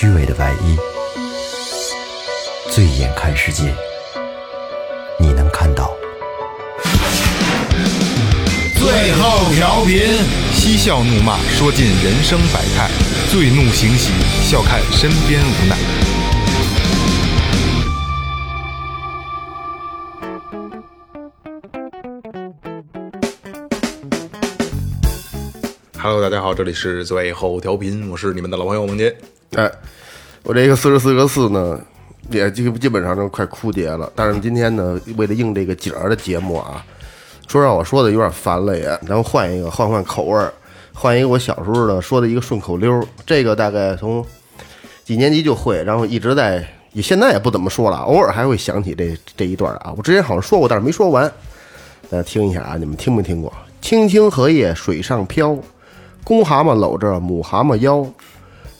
虚伪的外衣，醉眼看世界，你能看到。最后调频，嬉笑怒骂，说尽人生百态；醉怒行喜，笑看身边无奈。Hello，大家好，这里是最后调频，我是你们的老朋友孟杰。我这个四十四个四呢，也基基本上都快枯竭了。但是今天呢，为了应这个景儿的节目啊，说让我说的有点烦了也，咱们换一个，换换口味儿，换一个我小时候的说的一个顺口溜。这个大概从几年级就会，然后一直在，也现在也不怎么说了，偶尔还会想起这这一段啊。我之前好像说过，但是没说完，大家听一下啊，你们听没听过？青青荷叶水上漂，公蛤蟆搂着母蛤蟆腰。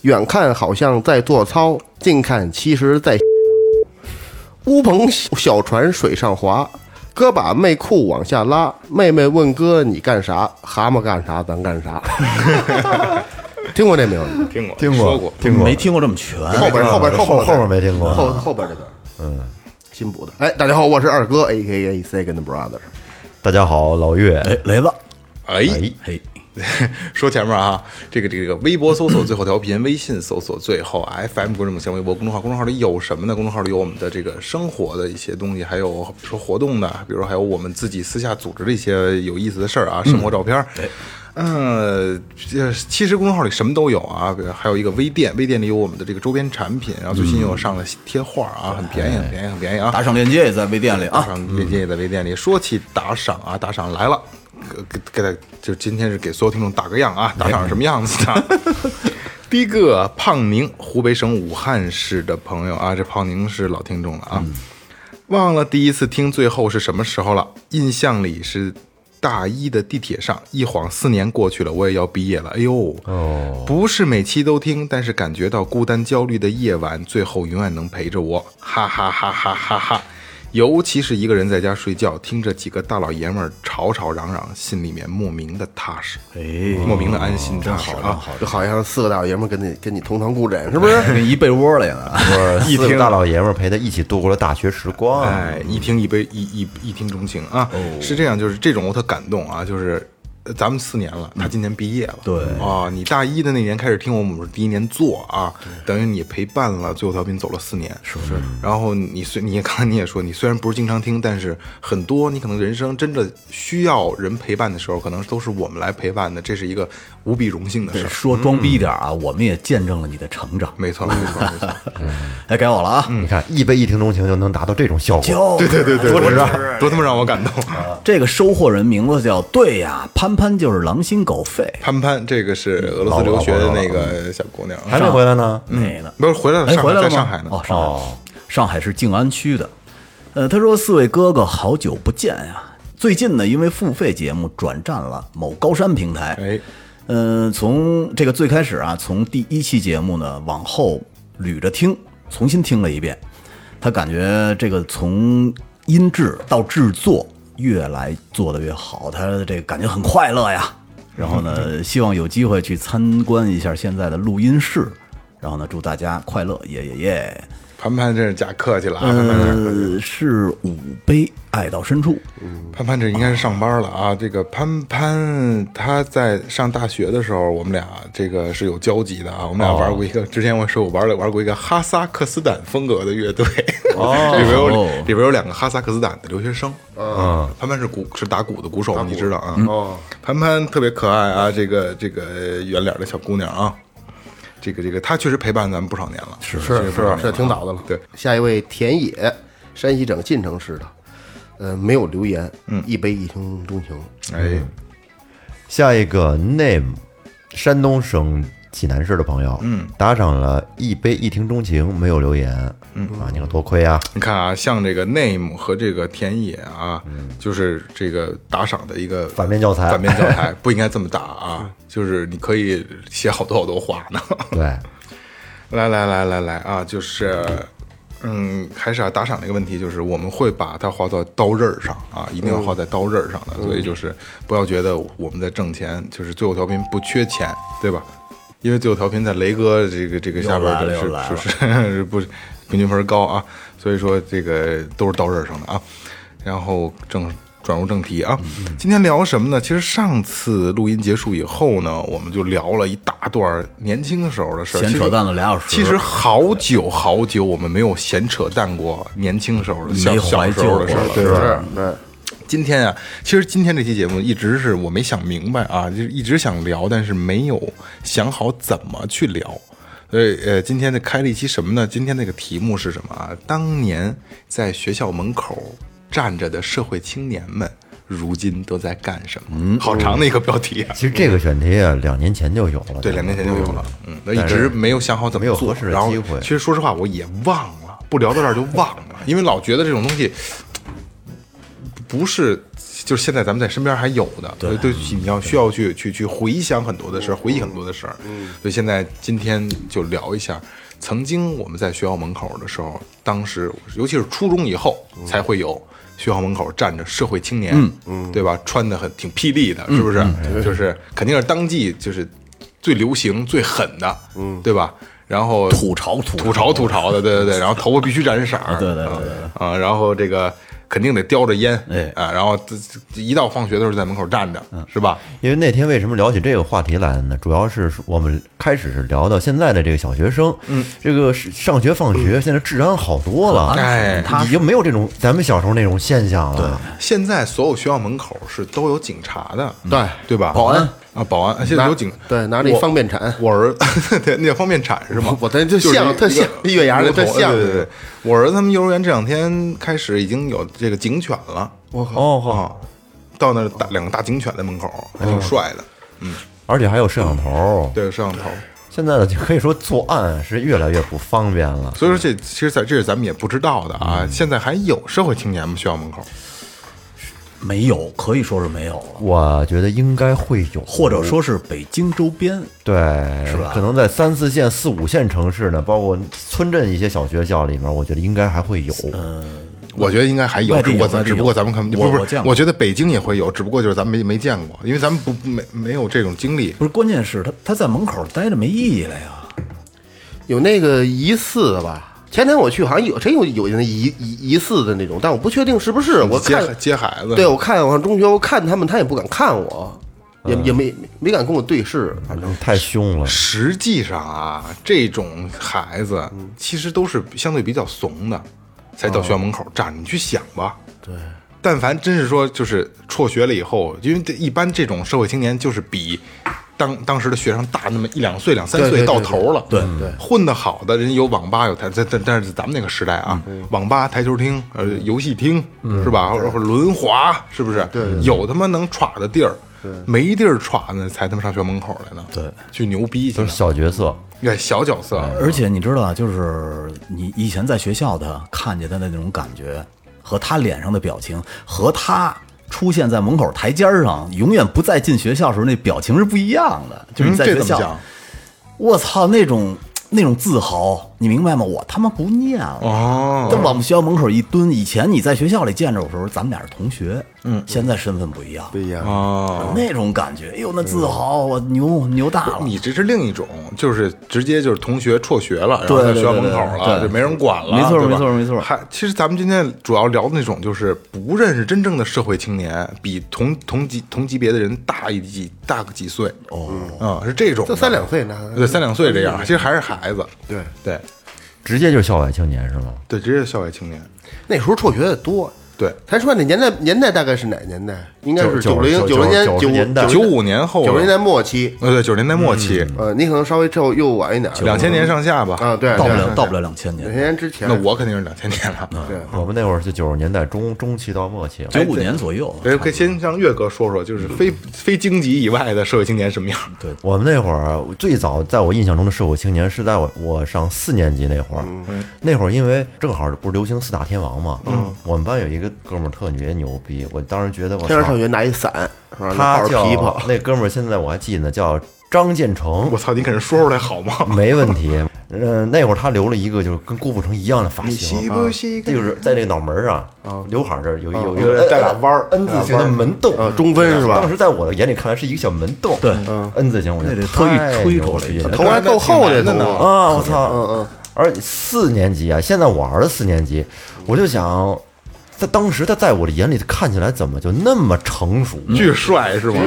远看好像在做操，近看其实在。乌篷小船水上滑，哥把妹裤往下拉，妹妹问哥你干啥？蛤蟆干啥咱干啥。听过这没有？听过，听过说过，听过没听过这么全。后边后边后边后后面没听过后后边这段，嗯，新补的。哎，大家好，我是二哥，A K A Second Brother。大家好，老岳，哎，雷子，哎，嘿，说前面啊，这个这个微博搜索最后调频，微信搜索最后 FM 关注新浪微博公众号，公众号里有什么呢？公众号里有我们的这个生活的一些东西，还有比如说活动的，比如说还有我们自己私下组织的一些有意思的事儿啊，生活照片。对。嗯，这其实公众号里什么都有啊，比如还有一个微店，微店里有我们的这个周边产品，然后最近又上了贴画啊，很便宜，很便宜，很便宜啊！打赏链接也在微店里啊打啊。赏链接也在微店里。说起打赏啊，打赏来了，给给给大就今天是给所有听众打个样啊，打赏什么样子的？第一个胖宁，湖北省武汉市的朋友啊，这胖宁是老听众了啊，忘了第一次听最后是什么时候了，印象里是。大一的地铁上，一晃四年过去了，我也要毕业了。哎呦，哦，不是每期都听，但是感觉到孤单焦虑的夜晚，最后永远能陪着我，哈哈哈哈哈哈！尤其是一个人在家睡觉，听着几个大老爷们儿吵吵嚷嚷，心里面莫名的踏实，哎，莫名的安心，真好啊！就好像四个大老爷们儿跟你跟你同床共枕，是不是？跟 一被窝里呢。一听大老爷们儿陪他一起度过了大学时光，哎，一听一杯一一一听钟情啊！是这样，就是这种我特感动啊，就是。呃咱们四年了，他今年毕业了。对啊，你大一的那年开始听我们是第一年做啊，等于你陪伴了最后调频走了四年，是不是？然后你虽你刚才你也说，你虽然不是经常听，但是很多你可能人生真的需要人陪伴的时候，可能都是我们来陪伴的，这是一个无比荣幸的事。说装逼一点啊，我们也见证了你的成长。没错，没错，没错。哎，该我了啊！你看一杯一听钟情就能达到这种效果，就对对对对，多值啊！多他妈让我感动。这个收货人名字叫对呀，潘潘就是狼心狗肺。潘潘，这个是俄罗斯留学的那个小姑娘，还没回来呢。没呢，不是回来了，哎，上海回来了上海呢。哦，上海，上海是静安区的。呃，他说：“四位哥哥，好久不见呀！最近呢，因为付费节目转战了某高山平台。哎，呃，从这个最开始啊，从第一期节目呢往后捋着听，重新听了一遍，他感觉这个从音质到制作越来做得越好，他这个感觉很快乐呀。然后呢，希望有机会去参观一下现在的录音室。然后呢，祝大家快乐，耶耶耶！潘潘这是假客气了啊，潘潘是呃，是五杯爱到深处，潘潘这应该是上班了啊。这个潘潘他在上大学的时候，我们俩这个是有交集的啊。我们俩玩过一个，之前我说我玩了玩过一个哈萨克斯坦风格的乐队，里边有里边有两个哈萨克斯坦的留学生。嗯，潘潘是鼓是打鼓的鼓手，你知道啊？哦，潘潘特别可爱啊，这个这个圆脸的小姑娘啊。这个这个，他确实陪伴咱们不少年了，是是是是挺早的了。对，下一位田野，山西省晋城市的，呃，没有留言，嗯，一杯一听钟情，哎，下一个 name，山东省济南市的朋友，嗯，打赏了一杯一听钟情，没有留言，嗯。啊，你看多亏啊，你看啊，像这个 name 和这个田野啊，就是这个打赏的一个反面教材。反面教材不应该这么打啊，就是你可以写好多好多话呢。对，来来来来来啊，就是，嗯，还是啊，打赏这个问题，就是我们会把它画到刀刃儿上啊，一定要画在刀刃儿上的，所以就是不要觉得我们在挣钱，就是最后调频不缺钱，对吧？因为最后调频在雷哥这个这个下边是又来了是是不是平均分高啊，所以说这个都是刀刃儿上的啊。然后正转入正题啊，今天聊什么呢？其实上次录音结束以后呢，我们就聊了一大段年轻的时候的事儿，其实闲扯淡了俩小时其实好久好久我们没有闲扯淡过年轻时候的小小怀时候的事儿了，旧过是不？是，对，今天啊，其实今天这期节目一直是我没想明白啊，就是一直想聊，但是没有想好怎么去聊。所以呃，今天呢开了一期什么呢？今天那个题目是什么啊？当年在学校门口站着的社会青年们，如今都在干什么？嗯好长的一个标题啊！其实这个选题啊，两年前就有了，对，两年前就有了，嗯，那一直没有想好怎么做，没有合适的然后机会其实说实话，我也忘了，不聊到这儿就忘了，因为老觉得这种东西不是，就是现在咱们在身边还有的，对。对，你要需要去去去回想很多的事儿，回忆很多的事儿，所以现在今天就聊一下。曾经我们在学校门口的时候，当时尤其是初中以后才会有学校门口站着社会青年，嗯，对吧？穿的很挺霹雳的，是不是？就是肯定是当季就是最流行、最狠的，嗯，对吧？然后吐槽吐槽。吐槽吐槽的，对对对，然后头发必须染色对对对对。啊，然后这个肯定得叼着烟，哎。啊，然后这这一到放学的时候在门口站着，是吧？因为那天为什么聊起这个话题来呢？主要是我们开始是聊到现在的这个小学生，嗯，这个上学放学现在治安好多了，哎已经没有这种咱们小时候那种现象了。对现在所有学校门口是都有警察的，对。对吧？保安啊，保安现在有警，对，拿那我方便铲，我儿 对，那叫方便铲是吗？我咱就像特像月牙的的特像对对对，我儿子他们幼儿园这两天开始已经有这个警犬了，我靠，哦，啊，到那儿大两个大警犬在门口，还挺帅的。嗯而且还有摄像头。对，摄像头。现在的就可以说作案是越来越不方便了。所以说这其实在这是咱们也不知道的啊。现在还有社会青年吗？学校门口？没有，可以说是没有了，我觉得应该会有，或者说是北京周边。对，是吧可能在三四线、四五线城市呢，包括村镇一些小学校里面，我觉得应该还会有。嗯我觉得应该还有，只不过咱只不过咱们看不是不是我觉得北京也会有，只不过就是咱们没没见过，因为咱们不没没有这种经历。不是，关键是他他在门口待着没意义了呀。有那个疑似的吧？前天我去，好像有真有有那疑疑疑似的那种，但我不确定是不是。我接看，接孩子，对我看我上中学，我看他们，他也不敢看我，也也没没敢跟我对视，反正太凶了，实际上啊，这种孩子其实都是相对比较怂的，才到学校门口站着。你去想吧，对，但凡真是说就是辍学了以后，因为这一般这种社会青年就是比当当时的学生大那么一两岁、两三岁对对对到头了。对对混得好的人有网吧有台，但但但是咱们那个时代啊，网吧、台球厅、呃游戏厅是吧？或者或轮滑是不是？对对对有他妈能耍的地儿。没地儿耍呢，才他妈上学门口来呢。对，去牛逼去都。是小角色。对小角色，而且你知道啊，就是你以前在学校的看见他的那种感觉，和他脸上的表情，和他出现在门口台阶儿上，永远不再进学校时候那表情是不一样的。就是在学校？我操，那种那种自豪，你明白吗？我他妈不念了。哦，他往学校门口一蹲，以前你在学校里见着我的时候，咱们俩是同学，嗯，现在身份不一样，不一样。哦，那种感觉，哎呦，那自豪，我牛牛大了。你这是另一种，就是直接就是同学辍学了，然后在学校门口了，就没人管了，没错没错没错还其实咱们今天主要聊的那种，就是不认识真正的社会青年，比同同级同级别的人大一几大个几岁。哦，嗯，是这种，就三两岁呢对，三两岁这样，其实还是孩子。对，对直接就是校外青年是吗？对，直接校外青年。那时候辍学的多，对，他说那年代年代大概是哪年代？应该是九零九九零年九年代。九五年后，九十年代末期，呃，对，九十年代末期，呃，你可能稍微之后又晚一点，两千年上下吧。啊，对，到不了到不了两千年。两年，千年之前，那我肯定是两千年了。对。我们那会儿是九十年代中中期到末期，九五年左右。哎，可以先让岳哥说说，就是非非京籍以外的社会青年什么样？对，我们那会儿最早在我印象中的社会青年是在我我上四年级那会儿，那会儿因为正好不是流行四大天王嘛，嗯，我们班有一个哥们儿特别牛逼，我当时觉得我操天上上学拿一伞，是吧？抱着他叫琵琶，那哥们儿现在我还记得呢，叫张建成。我，操，你给人说出来好吗？没问题。嗯，那会儿他留了一个就是跟郭富城一样的发型，不西就是在这个脑门儿上，刘海儿这儿有一有一个带俩弯儿 N 字形的门洞。呃，中分是吧？当时在我的眼里看来是一个小门洞，对，N 字形，我就得特意太吹出来头还够厚的呢。啊！我操，嗯嗯。而且四年级啊，现在我儿子四年级，我就想，在当时他在我的眼里看起来怎么就那么成熟？巨帅是吗？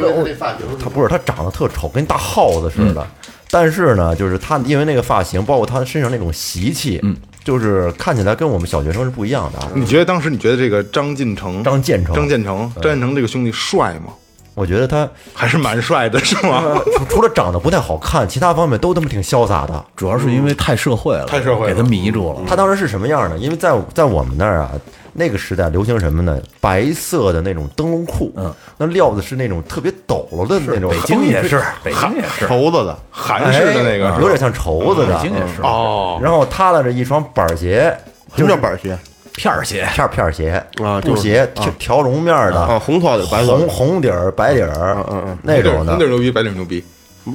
他不是，他长得特丑，跟大耗子似的。但是呢，就是他因为那个发型，包括他身上那种习气，嗯，就是看起来跟我们小学生是不一样的啊。你觉得当时你觉得这个张进成、张建成张建成、张建成这个兄弟帅吗？我觉得他还是蛮帅的，是吗？除 除了长得不太好看，其他方面都他妈挺潇洒的。主要是因为太社会了，太社会了给他迷住了。他当时是什么样呢？因为在在我们那儿啊，那个时代流行什么呢？白色的那种灯笼裤，嗯，那料子是那种特别抖了的那种，北京也是，北京也是，绸子的，韩式的那个哎有点像绸子的，北京也是哦，然后踏拉着一双板鞋，什么叫板鞋片儿鞋，片儿片儿鞋。啊布鞋，条条绒面儿的。啊？红头的白红头红底儿白底儿，嗯嗯那种的。红底儿牛逼，白底儿牛逼，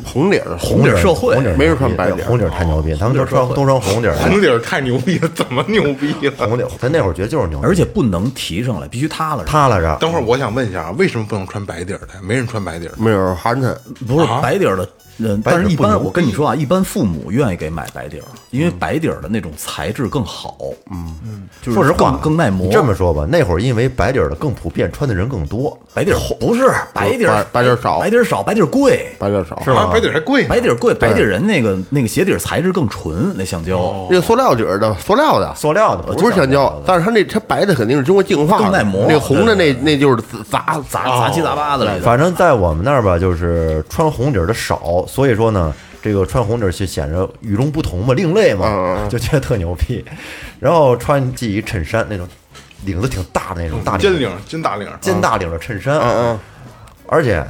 红底儿红底儿社会。红底儿没人穿白底儿。红底儿太牛逼，咱们都穿都穿红底儿，红底儿太牛逼了，怎么牛逼了？红底儿，咱那会儿觉得就是牛逼，而且不能提上来，必须塌了。塌了着，等会儿我想问一下啊，为什么不能穿白底儿的？没人穿白底儿。没有寒碜，不是白底儿的，嗯，白底儿但是一般我跟你说啊，一般父母愿意给买白底儿，因为白底儿的那种材质更好，嗯嗯，就是说实话更更耐磨。你这么说吧，那会儿因为白底儿的更普遍，穿的人更多，白底儿不是白底儿，白白底儿少白底儿少，白底儿贵，白底儿少，是吧啊，白底儿还贵，白底儿贵，白底儿人那个那个鞋底儿材质更纯，那橡胶那个塑料底儿的，塑料的，塑料的，不是橡胶，但是它那它白的肯定是经过净化，更耐磨那红的那那就是杂杂杂七杂八的来的。反正在我们那儿吧，就是穿红底儿的少，所以说呢，这个穿红底儿就显着与众不同嘛，另类嘛，嗯就觉得特牛逼。然后穿系一衬衫，那种领子挺大的那种大尖领、尖大领，尖大领的衬衫，嗯嗯，而且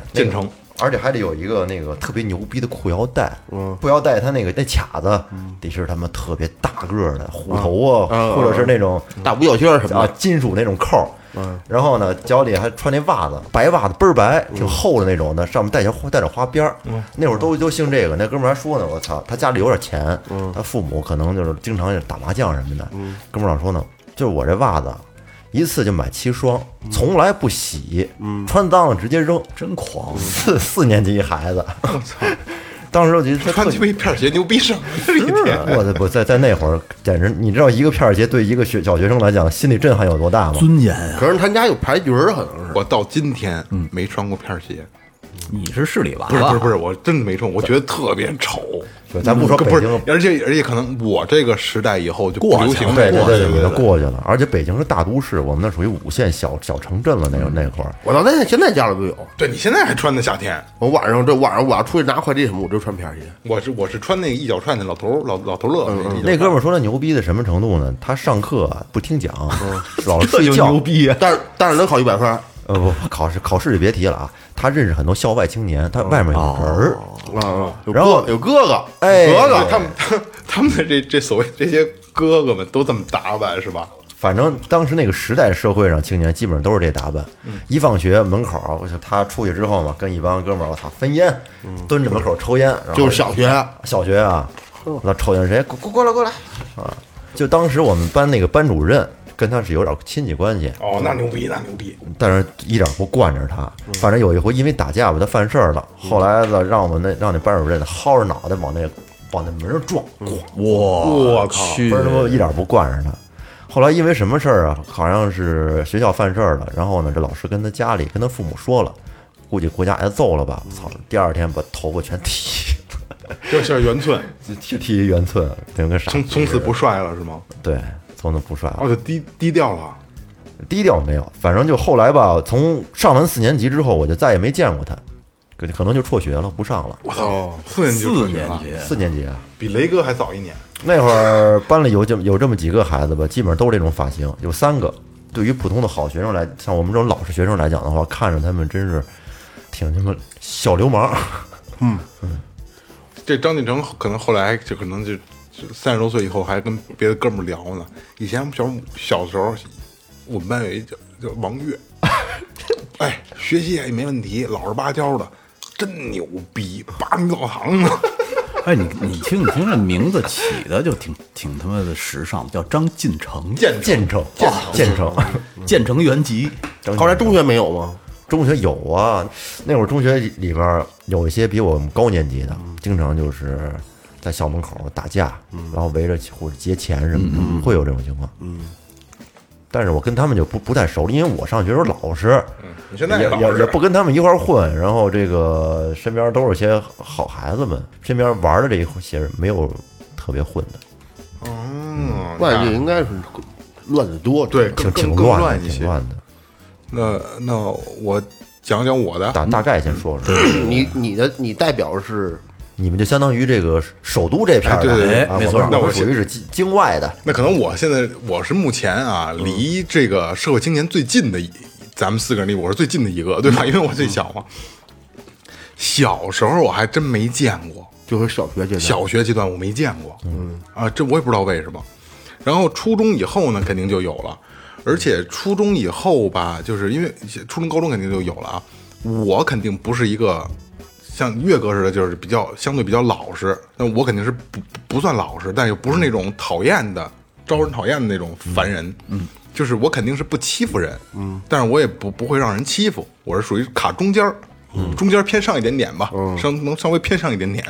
而且还得有一个那个特别牛逼的裤腰带，嗯，裤腰带它那个那卡子得是他妈特别大个儿的虎头啊，或者是那种大五角星儿什么金属那种扣儿，嗯，然后呢脚里还穿那袜子，白袜子倍儿白，挺厚的那种的，上面带条带着花边儿。那会儿都都兴这个，那哥们儿还说呢，我操，他家里有点钱，他父母可能就是经常打麻将什么的，哥们儿老说呢，就是我这袜子。一次就买七双，从来不洗，穿脏了直接扔，真狂！四 四年级一孩子，我操！当时我觉得他特穿鸡巴一片儿鞋牛逼什么呀？这一天，我在不在在那会儿，简直你知道一个片儿鞋对一个学小学生来讲心理震撼有多大吗？尊严啊！可是他家有牌局儿，可能是我到今天没穿过片儿鞋，你是市里娃娃，不是不是不是，我真的没穿，我觉得特别丑。对咱不说北不是京，而且而且可能我这个时代以后就不过去了流行这个，对对对，已经对对对。过去了。而且北京是大都市，我们那属于五线小小城镇了，那个那会儿。我到现在现在家里都有。对你现在还穿的夏天，我晚上这晚上我要出去拿快递什么，我就穿皮儿鞋。我是我是穿那个一脚踹那老头老老头乐那哥们儿说他牛逼的什么程度呢？他上课啊不听讲，老是睡觉。但是但是能考一百分儿呃不，考试考试就别提了啊。他认识很多校外青年，他外面有人儿。啊啊！有然后哥有哥哥，哎哥哥他们他他们的这这所谓这些哥哥们都这么打扮是吧？反正当时那个时代社会上青年基本上都是这打扮。一放学门口，我想他出去之后嘛，跟一帮哥们儿，我操，分烟，蹲着门口抽烟，然后就是小学，小学啊，那抽烟谁？过过过来过来啊！就当时我们班那个班主任跟他是有点亲戚关系，哦，那牛逼那牛逼，但是一点不惯着他。反正有一回因为打架吧，他犯事儿了，后来呢，让我们那让那班主任薅着脑袋往那往那门上撞，咣我靠去不是他妈一点不惯着他。后来因为什么事儿啊？好像是学校犯事儿了，然后呢，这老师跟他家里跟他父母说了，估计回家挨揍了吧？操！第二天把头发全剃了，这是圆寸，剃剃一圆寸，跟个啥从从此不帅了是吗？对，从此不帅了哦，。就低低调了。低调没有，反正就后来吧，从上完四年级之后，我就再也没见过他，可可能就辍学了，不上了。我操，四年级四年级，四年级啊，比雷哥还早一年。那会儿班里有这么有这么几个孩子吧，基本上都是这种发型，有三个。对于普通的好学生来，像我们这种老实学生来讲的话，看着他们真是挺他妈小流氓。嗯 嗯这张晋成可能后来就可能就就三十多岁以后还跟别的哥们儿聊呢。以前我们小小时候，我们班有一叫叫王悦，哎，学习也没问题，老实巴交的，真牛逼，八米澡堂呢。哎，你你听你听这名字起的就挺挺他妈的时尚，叫张进成，建建成，建成，建成原籍。后来中学没有吗？中学有啊，那会儿中学里边有一些比我们高年级的，经常就是在校门口打架，然后围着或者劫钱什么的，会有这种情况。嗯，但是我跟他们就不不太熟了，因为我上学时候老实，你现在也也也不跟他们一块混，然后这个身边都是些好孩子们，身边玩的这一些人没有特别混的，嗯，那也应该是乱的多。对，挺挺乱的，乱一些。挺乱的。那那我讲讲我的，大大概先说说，你你的你代表是你们就相当于这个首都这片儿的，哎对对没错那我属于是境境外的，那可能我现在我是目前啊，离这个社会青年最近的，咱们四个人里我是最近的一个，对吧？因为我最小嘛。小时候我还真没见过，就是小学阶段，小学阶段我没见过，嗯啊，这我也不知道为什么。然后初中以后呢，肯定就有了，而且初中以后吧，就是因为初中、高中肯定就有了啊。我肯定不是一个像岳哥似的，就是比较相对比较老实，那我肯定是不不算老实，但又不是那种讨厌的、招人讨厌的那种烦人。嗯，就是我肯定是不欺负人，嗯，但是我也不不会让人欺负，我是属于卡中间儿，嗯，中间偏上一点点吧，稍能稍微偏上一点点。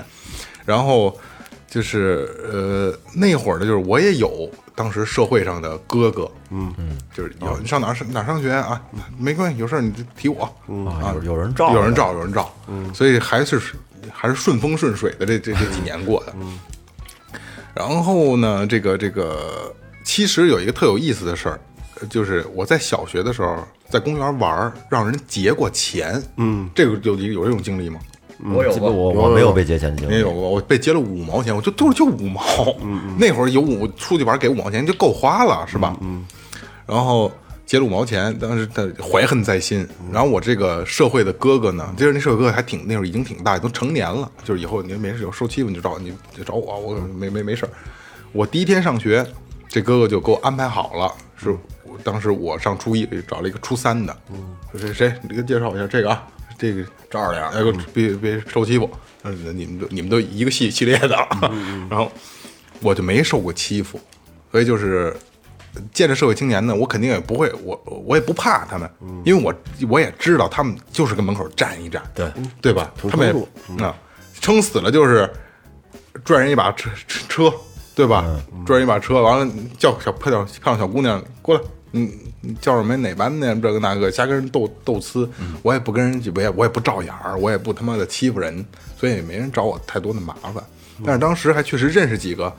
然后就是呃那会儿呢，就是我也有当时社会上的哥哥，嗯嗯，就是有你上哪儿上哪儿上学啊？没关系，有事儿你就提我，啊，有有人照有人照，有人照，嗯，所以还是还是顺风顺水的这这这几年过的。嗯然后呢，这个这个其实有一个特有意思的事儿，呃就是我在小学的时候在公园玩儿，让人劫过钱，嗯，这个有有这种经历吗？我有过我我没有被劫钱的经历没有，过，我被劫了五毛钱，我就都是就五毛。那会儿有五出去玩给五毛钱就够花了，是吧？嗯。然后劫了五毛钱，当时他怀恨在心。然后我这个社会的哥哥呢，就是那社会哥哥还挺那会儿已经挺大，都成年了，就是以后你没事有受欺负你就找你就找我，我没没没事儿。我第一天上学，这哥哥就给我安排好了，是当时我上初一找了一个初三的，嗯，说谁谁，你给介绍一下这个啊，这个这二两哎，别别受欺负，嗯，你们都你们都一个系系列的，然后我就没受过欺负，所以就是见着社会青年呢，我肯定也不会，我我也不怕他们，因为我我也知道他们就是跟门口站一站，对对吧？他们也啊，撑死了就是拽人一把车车车，对吧？拽人一把车，完了叫小碰到看到小姑娘过来，你你叫什么哪班的？这个那个，瞎跟人斗斗呲，我也不跟人，我也我也不照眼儿，我也不他妈的欺负人，所以也没人找我太多的麻烦。但是当时还确实认识几个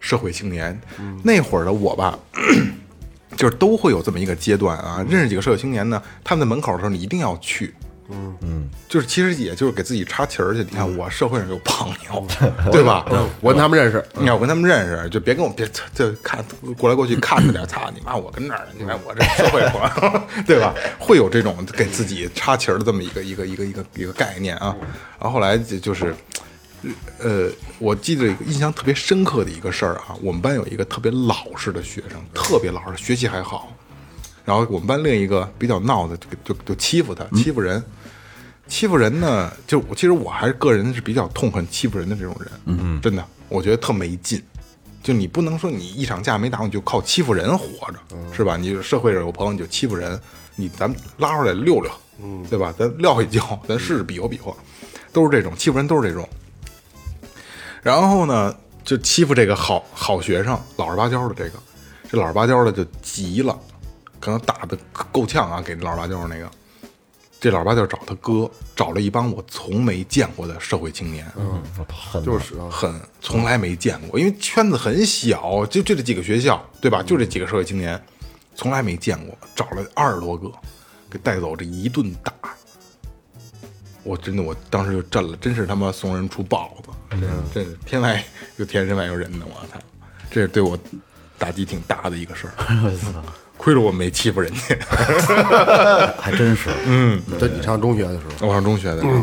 社会青年，那会儿的我吧。就是都会有这么一个阶段啊，认识几个社会青年呢，他们在门口的时候，你一定要去，嗯嗯，就是其实也就是给自己插旗儿去。你看我社会上有朋友，对吧？我跟他们认识，你要跟他们认识，就别跟我别就看过来过去看着点，操你妈！我跟那儿，你看我这社会朋友，对吧？会有这种给自己插旗儿的这么一个一个一个一个一个概念啊。然后后来就就是，呃，我记得印象特别深刻的一个事儿啊，我们班有一个特别老实的学生，特别老实，学习还好。然后我们班另一个比较闹的，就就就欺负他，欺负人。欺负人呢，就我其实我还是个人是比较痛恨欺负人的这种人，嗯，真的，我觉得特没劲。就你不能说你一场架没打，你就靠欺负人活着，是吧？你社会上有朋友你就欺负人，你咱们拉出来溜溜，嗯，对吧？咱撂一跤，咱试试比划比划，都是这种欺负人，都是这种。然后呢，就欺负这个好好学生，老实巴交的这个，这老实巴交的就急了，可能打的够呛啊，给这老实巴交的那个。这老实巴交找他哥，找了一帮我从没见过的社会青年，嗯，很就是啊，很从来没见过，因为圈子很小，就就这几个学校，对吧？就这几个社会青年，从来没见过，找了二十多个，给带走，这一顿打。我真的，我当时就震了，真是他妈送人出豹子，真是真是天外有天，人外有人呢，我操！这是对我打击挺大的一个事儿。亏了我没欺负人家。还真是。在你上中学的时候，我上中学的时候，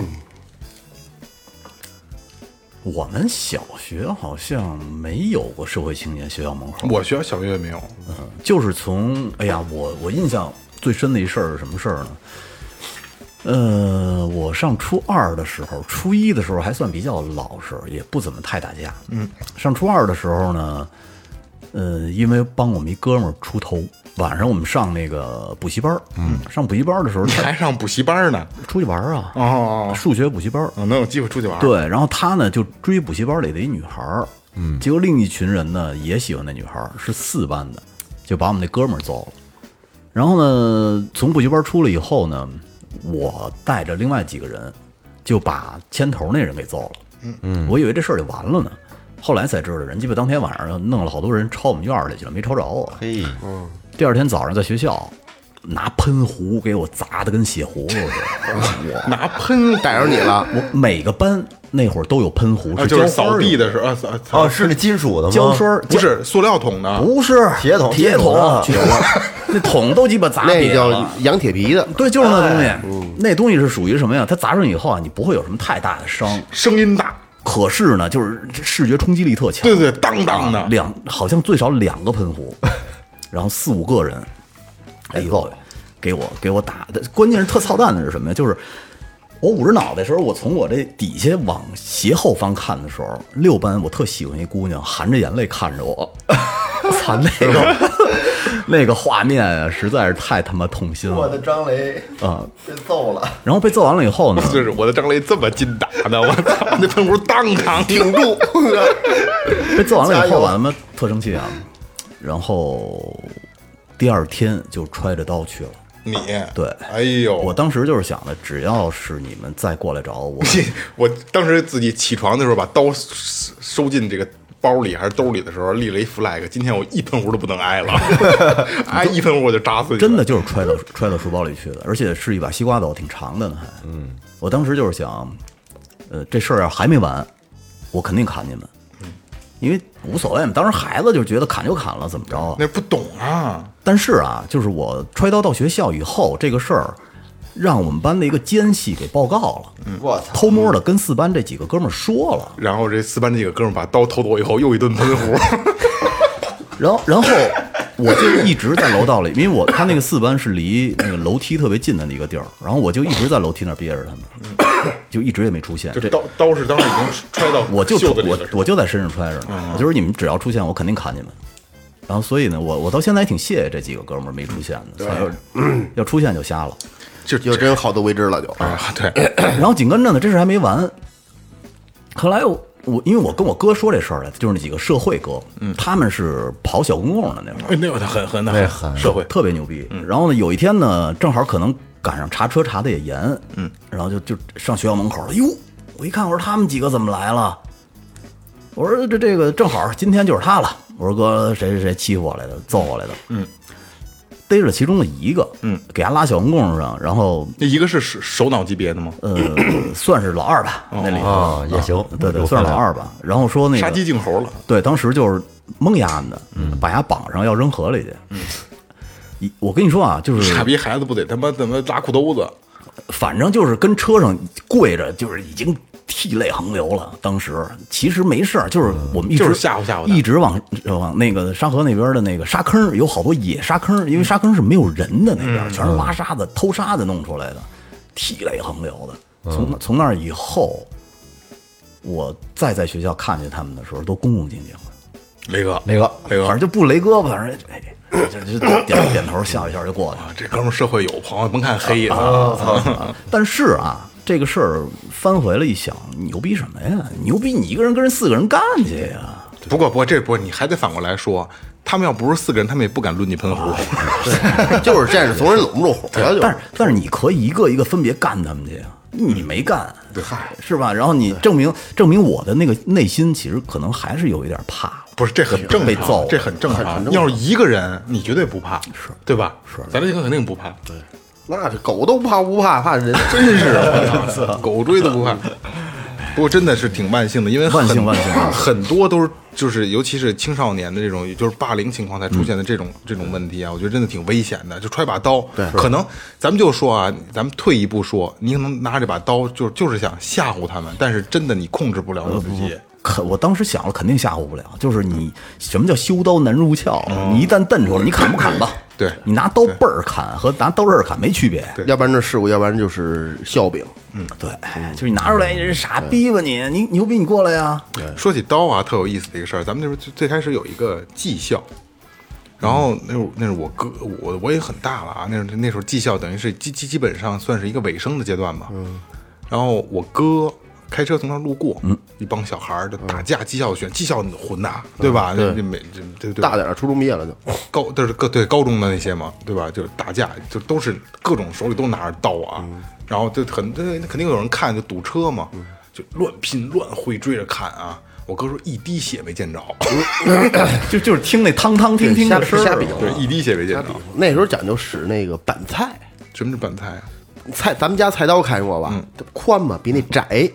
我们小学好像没有过社会青年学校门口，我学校小学也没有。嗯就是从哎呀，我我印象最深的一事儿是什么事儿呢？呃，我上初二的时候，初一的时候还算比较老实，也不怎么太打架。嗯，上初二的时候呢，呃，因为帮我们一哥们儿出头，晚上我们上那个补习班儿嗯，上补习班儿的时候，你他还上补习班呢？出去玩儿啊，哦哦数学补习班儿。哦，能有机会出去玩？，对，然后他呢就追补习班里的一女孩儿，嗯，结果另一群人呢也喜欢那女孩儿，是四班的，就把我们那哥们儿揍了。然后呢，从补习班出来以后呢，我带着另外几个人就把牵头那人给揍了。嗯嗯，我以为这事儿就完了呢，后来才知道，人鸡巴当天晚上弄了好多人抄我们院儿里去了，没抄着我。嘿，第二天早上在学校拿喷壶给我砸的跟血葫芦似的。拿喷逮着你了，我每个班那会儿都有喷壶，啊，就是扫地的时候，啊，扫扫哦，是那金属的吗？胶水不是塑料桶的，不是铁桶铁铁桶那桶都鸡巴砸那叫。羊铁皮的，对，就是那东西。那东西是属于什么呀？它砸上以后啊，你不会有什么太大的伤，声音大，可是呢，就是视觉冲击力特强。对对，当当的啊，两好像最少两个喷壶，然后四五个人，哎呦，给我给我打的。关键是特操蛋的是什么呀？就是我捂着脑袋的时候，我从我这底下往斜后方看的时候，六班我特喜欢一姑娘，含着眼泪看着我，操那个 那个画面啊，实在是太他妈痛心了。我的张雷啊！被揍了，然后被揍完了以后呢，就是我的张雷这么劲打的，我操，那喷壶当当顶住，被揍完了以后，我他妈特生气啊！然后第二天就揣着刀去了。你对哎呦，我当时就是想的，只要是你们再过来找我，我当时自己起床的时候，把刀收收进这个包里还是兜里的时候，立了一 flag，今天我一喷壶都不能挨了，挨一喷壶我就扎死你。真的，就是揣到揣到书包里去的，而且是一把西瓜刀，挺长的呢还。嗯，我当时就是想，呃，这事儿要还没完，我肯定砍你们。因为无所谓嘛，当时孩子就觉得砍就砍了，怎么着啊？那不懂啊，但是啊，就是我揣刀到学校以后，这个事儿让我们班的一个奸细给报告了，我操！偷摸的跟四班这几个哥们儿说了，然后这四班这几个哥们儿把刀偷走以后，又一顿喷壶。然后然后我就一直在楼道里，因为我他那个四班是离那个楼梯特别近的一个地儿，然后我就一直在楼梯那儿憋着他们，就一直也没出现。这这刀刀是当时已经揣到我就我我就在身上揣着呢，我就是你们只要出现，我肯定砍你们。然后所以呢，我我到现在还挺谢谢这几个哥们儿没出现的，才要要出现就瞎了。就就真好自为之了，就啊，对，然后紧跟着呢，这事还没完。后来我我因为我跟我哥说这事儿来，就是那几个社会哥，他们是跑小公共的那会儿，哎，那个他很很那很社会，特别牛逼。然后呢，有一天呢，正好可能赶上查车查的也严，嗯，然后就就上学校门口了。哟，我一看，我说他们几个怎么来了？我说这这个正好今天就是他了。我说哥，谁谁谁欺负我来的，揍我来的，嗯，逮着其中的一个，嗯，给他拉小公共上，然后那一个是首首脑级别的吗？呃，算是老二吧，那里头啊也行对对，算是老二吧。然后说那个杀鸡儆猴了，对，当时就是蒙丫的，把牙绑上要扔河里去。一我跟你说啊，就是傻逼孩子不得他妈怎么拉裤兜子？反正就是跟车上跪着，就是已经涕泪横流了。当时其实没事儿，就是我们一直就是吓唬吓唬他一直往往那个沙河那边的那个沙坑，有好多野沙坑，因为沙坑是没有人的那边，全是挖沙子、偷沙子弄出来的，涕泪横流的。从那从那以后，我再在学校看见他们的时候，都恭恭敬敬的。雷哥，雷哥雷哥反正就不雷哥吧，反正哎，就就点点头笑一笑就过去了。这哥们儿社会有朋友，甭看黑的，啊但是啊，这个事儿翻回来一想，牛逼什么呀？牛逼你一个人跟人四个人干去呀？不过不过这不你还得反过来说，他们要不是四个人，他们也不敢抡你喷壶。就是见着怂人拢不住火但是但是你可以一个一个分别干他们去呀。你没干，嗨，是吧？然后你证明证明我的那个内心其实可能还是有一点怕，不是，这很正常，被揍这很正常。要是一个人，你绝对不怕，是对吧？是，咱这个肯定不怕，对，那这狗都不怕不怕，怕人真是。我操，狗追都不怕。不过真的是挺万幸的，因为万幸很万幸 很多都是就是尤其是青少年的这种就是霸凌情况才出现的这种、这种问题啊，我觉得真的挺危险的。就揣把刀，对，可能咱们就说啊，咱们退一步说，你可能拿着这把刀就就是想吓唬他们，但是真的你控制不了你自己。可我当时想了，肯定吓唬不了。就是你什么叫修刀难入鞘？你一旦瞪出来，你砍不砍吧？对你拿刀背儿砍和拿刀刃儿砍没区别。要不然这事故，要不然就是笑柄。嗯，对，就是你拿出来，你是傻逼吧你？你牛逼，你过来呀！说起刀啊，特有意思的一个事儿，咱们那时候最最开始有一个技校，然后那会儿那是我哥，我我也很大了啊，那时候那时候技校等于是基基基本上算是一个尾声的阶段吧。嗯，然后我哥开车从那儿路过，嗯，一帮小孩儿就打架，技校选技校混呐，对吧？这这没这对对大点儿，初中毕业了就。高都是各对高中的那些嘛，对吧？就是打架，就都是各种手里都拿着刀啊，然后就很这肯定有人看就堵车嘛，就乱拼乱挥追着砍啊。我哥说一滴血没见着，就就是听那汤汤听听的声儿对，一滴血没见着。那时候讲究使那个板菜，什么是板菜啊？菜咱们家菜刀开过吧？它宽嘛，比那窄。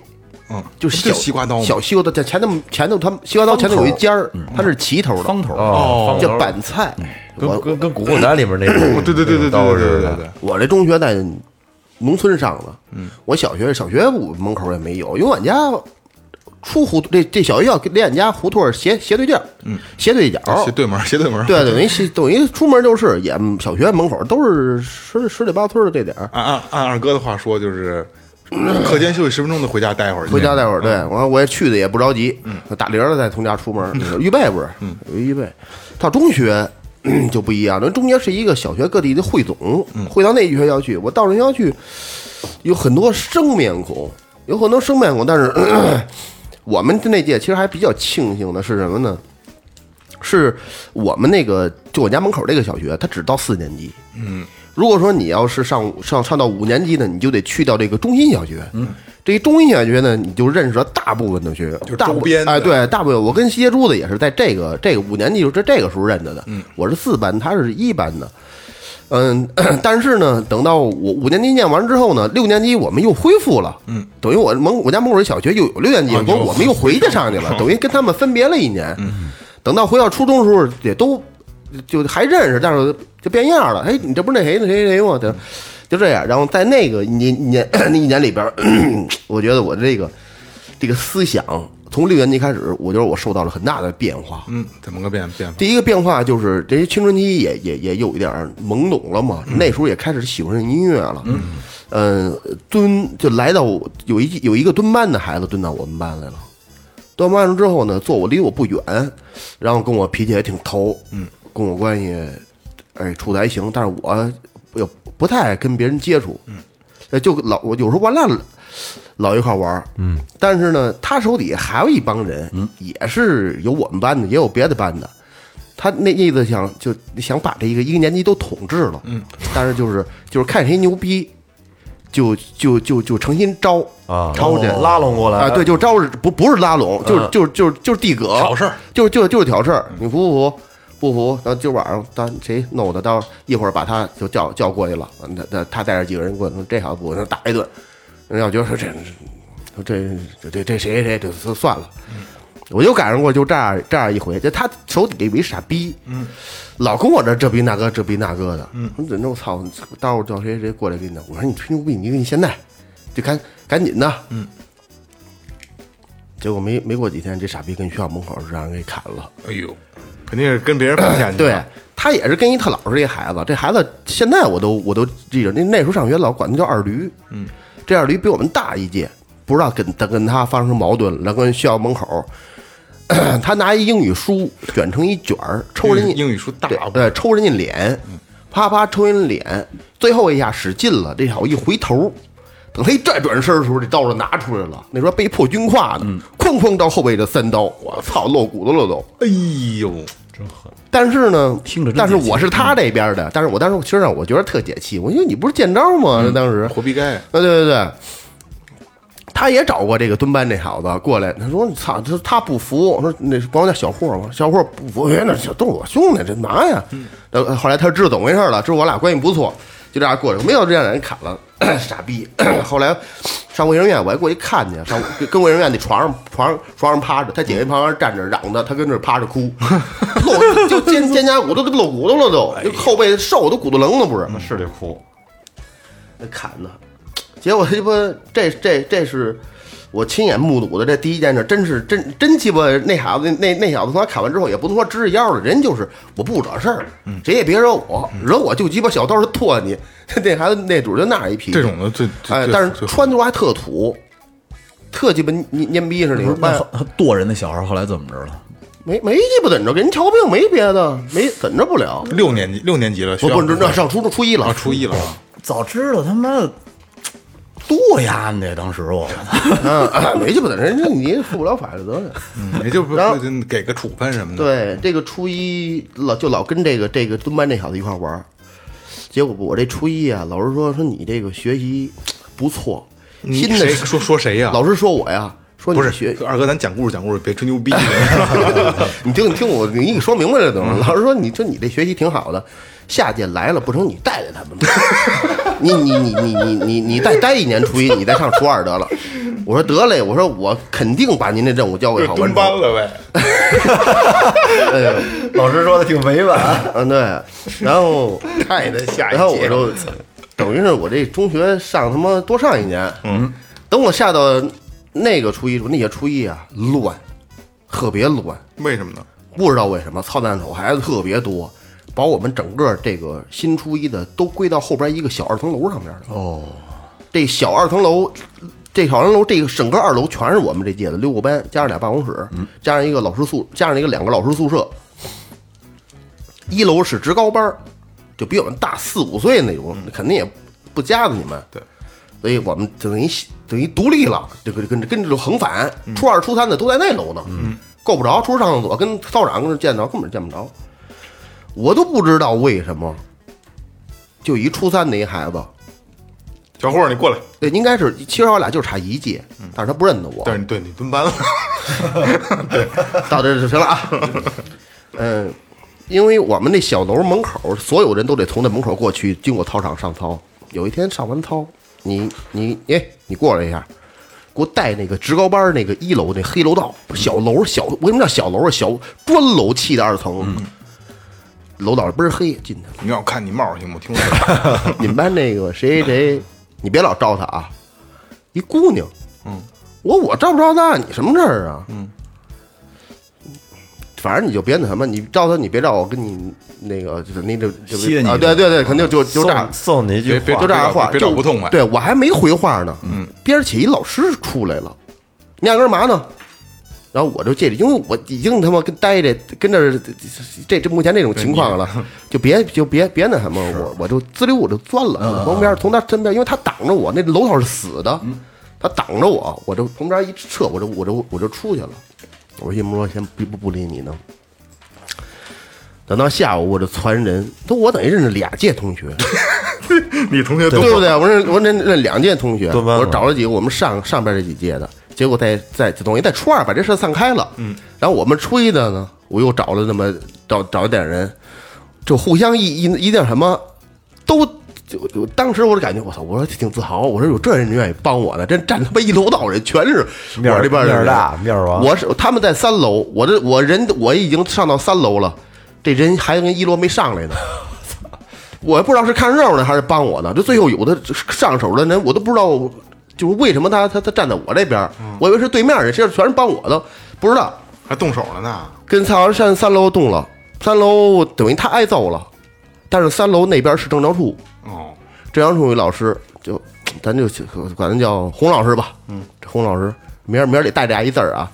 嗯，就是小西瓜刀吗小西瓜刀，前头前头它西瓜刀前头有一尖儿，它是齐头的，方头哦叫板菜。跟跟跟《古惑仔》里面那种对对对对对我这中学在农村上的，嗯，我小学小学门口也没有，因为俺家出胡这这小学校离俺家胡同斜斜对角，嗯，斜对角，斜对门斜对门。对，等于是等于出门就是也小学门口都是十十里八村的这点儿。按按按二哥的话说，就是 课间休息十分钟就回家待会儿。回家待会儿，对，完我也去的也不着急，嗯，打铃了再从家出门，预备不是，嗯，有预备。到中学就不一样了，中学是一个小学各地的汇总，汇到那学校去。我到那学校去，有很多生面孔，有很多生面孔，但是我们那届其实还比较庆幸的是什么呢？是我们那个就我家门口这个小学，它只到四年级。嗯，如果说你要是上上上到五年级呢，你就得去到这个中心小学。嗯，这一中心小学呢，你就认识了大部分的学员，就是大哎，对，大部分我跟西街珠子也是在这个这个五年级就这这个时候认得的。嗯，我是四班，他是一班的。嗯，但是呢，等到我五年级念完之后呢，六年级我们又恢复了，嗯，等于我门我家门口这小学又有六年级，不是我们又回去上去了，等于跟他们分别了一年。嗯，等到回到初中的时候，也都就还认识，但是就变样了。哎，你这不是那谁那谁谁吗？就就这样。然后在那个一年年 那一年里边儿，我觉得我这个这个思想从六年级开始，我觉得我受到了很大的变化。嗯，怎么个变变法？第一个变化就是这些青春期也也也有一点懵懂了嘛，那时候也开始喜欢上音乐了。嗯，呃，蹲就来到我有一有一个蹲班的孩子蹲到我们班来了，蹲完了之后呢，坐我离我不远，然后跟我脾气也挺投，嗯，跟我关系哎处的还行，但是我又不太爱跟别人接触，嗯，就老我有时候玩烂了。老一块玩，嗯，但是呢，他手底下还有一帮人，嗯，也是有我们班的，也有别的班的。他那意思想就想把这一个一个年级都统治了，嗯，但是就是就是看谁牛逼，就就就就诚心招啊招去拉拢过来啊，对，就招是不不是拉拢，就是嗯就是就是就是地葛挑事儿，就是就就是挑事儿，你服不服？不服，然后今晚上咱谁弄的，到一会儿把他就叫叫过去了，他他他带着几个人过去，这小子不能，打一顿。人要觉得说这这这这这谁谁这就算了，我就赶上过就这样这样一回，就他手底下有一傻逼，老跟我这这逼那个这逼那个的，嗯，我怎么我操，待会儿叫谁谁过来给你弄，我说你吹牛逼，你给你现在就赶赶紧的，嗯，结果没没过几天，这傻逼跟学校门口让人给砍了。哎呦，肯定是跟别人碰见去对了。他也是跟一特老实一孩子，这孩子现在我都我都记着，那那时候上学老管他叫二驴，嗯，这二驴比我们大一届，不知道跟他跟他发生矛盾了，然后跟学校门口，他拿一英语书卷成一卷儿，抽人家英语书大对对，抽人家脸，啪啪抽人家脸，最后一下使劲了，这小子一回头。等他一再转身的时候，这刀就拿出来了。那时候被迫军挎呢，哐哐到后背的三刀，我操，露骨头了都。哎呦，真狠但是呢，听着但是我是他这边的，但是我当时其实让我觉得特解气，我因为你不是见招吗？当时活逼该。啊，对对对，他也找过这个蹲班这小子过来，他说：“操，他他不服，我说那是管我叫小霍吗？小霍不服，哎，那小都是我兄弟，这嘛呀？”然后后来他知道怎么回事了，知道我俩关系不错，就这样过着，没有这样让人砍了，傻逼。后来上卫生院，我还过去看去，上跟跟卫生院那床上床上床上趴着，他姐姐旁边站着嚷着，他跟那儿趴着哭，露就肩肩胛骨都露骨头了都，就后背瘦都骨头棱了不是？是得哭，那砍的，结果他妈这这这是我亲眼目睹的这第一件事，真是真真鸡巴那孩子那那小子从他砍完之后也不能说直着腰了，人就是我不惹事儿，谁也别惹我，惹我就鸡巴小刀就剁你。那孩子那主就那样一批，这种的最最哎，但是最穿着还特土，特鸡巴蔫蔫逼似的。那剁人的小孩后来怎么着了？没没鸡巴怎么着，给人瞧病没别的，没怎么着不了。六年级六年级了，不不，那上初中初一了啊，初一了啊，早知道他妈剁呀的，当时我嗯，没鸡巴的人，家你负不了法律责任。嗯也就不然后就给个处分什么的。对，这个初一老就老跟这个这个蹲班这小子一块玩儿，结果我这初一啊，老师说说你这个学习不错，你新的谁说说谁呀？老师说我呀，说你不是学，二哥，咱讲故事讲故事，别吹牛逼。你听你听我，你给说明白了等会儿。老师说你说你这学习挺好的，下届来了不成，你带带他们吧。你你你你你你你再待一年初一，你再上初二得了。我说得嘞，我说我肯定把您的任务交给好完班。了呗。哎呦，老师说的挺委婉，嗯对，然后 太的下一然后我就等于是我这中学上他妈多上一年，嗯，等我下到那个初一，那些初一啊乱，特别乱，为什么呢？不知道为什么操蛋手孩子特别多，把我们整个这个新初一的都归到后边一个小二层楼上面了。哦，这小二层楼，这小二层楼这个整个二楼全是我们这届的六个班，加上俩办公室，加上一个老师宿，加上一个两个老师宿舍。一楼是职高班，就比我们大四五岁那种，肯定也不夹着你们。对，所以我们等于等于独立了，这个跟跟这种横反，初二、初三的都在那楼呢，嗯，够不着。初上厕所跟操场跟那见着，根本见不着。我都不知道为什么，就一初三的一孩子，小霍，你过来。对，应该是其实我俩就差一届，但是他不认得我。但是对你蹲班了，对到这就行了啊。嗯，因为我们那小楼门口，所有人都得从那门口过去，经过操场上操。有一天上完操，你你哎，你过来一下，给我带那个职高班那个一楼那黑楼道小楼小，为什么叫小楼啊？小砖楼砌的二层，楼道倍儿黑，进去了。你让我看你帽行吗？听我 你们班那个谁谁谁，你别老招他啊，一姑娘，嗯，我我招不招他？你什么事儿啊？嗯，反正你就别那什么，你招他，你别招我跟你那个就是那这就歇你啊，对对对，肯定就就这样送，送你一句别话，就这样话，别找就不痛快对我还没回话呢，嗯，边儿起一老师出来了，你俩干嘛呢？然后我就借着，因为我已经他妈跟待着跟这儿这这目前这种情况了，就别就别别那什么，我我就滋溜我就钻了，旁边从他身边，因为他挡着我，那楼道是死的，他挡着我，我就旁边一撤，我就我就我就出去了。我说一摸先不不不理你呢。等到下午我就传人，都我等于认识俩届同学，你同学都对不对？我认我认认两届同学，我找了几个我们上上边这几届的，结果在在等于在初二把这事散开了，嗯，然后我们初一的呢，我又找了那么找找一点人，就互相一一一定什么都。就就当时我就感觉我操，我说挺自豪，我说有这人愿意帮我的，真站他妈一楼道人全是面儿我这边的人面儿大面儿王我是他们在三楼，我这我人我已经上到三楼了，这人还跟一楼没上来呢。我也不知道是看热闹呢还是帮我呢。这最后有的上手的人，我都不知道，就是为什么他他他站在我这边，我以为是对面人，其实全是帮我的，不知道。还动手了呢。跟蔡王山三楼动了，三楼等于他挨揍了，但是三楼那边是政教处，哦，政教处一老师就咱就管他叫洪老师吧，嗯，这洪老师明儿名儿里带着一字儿啊，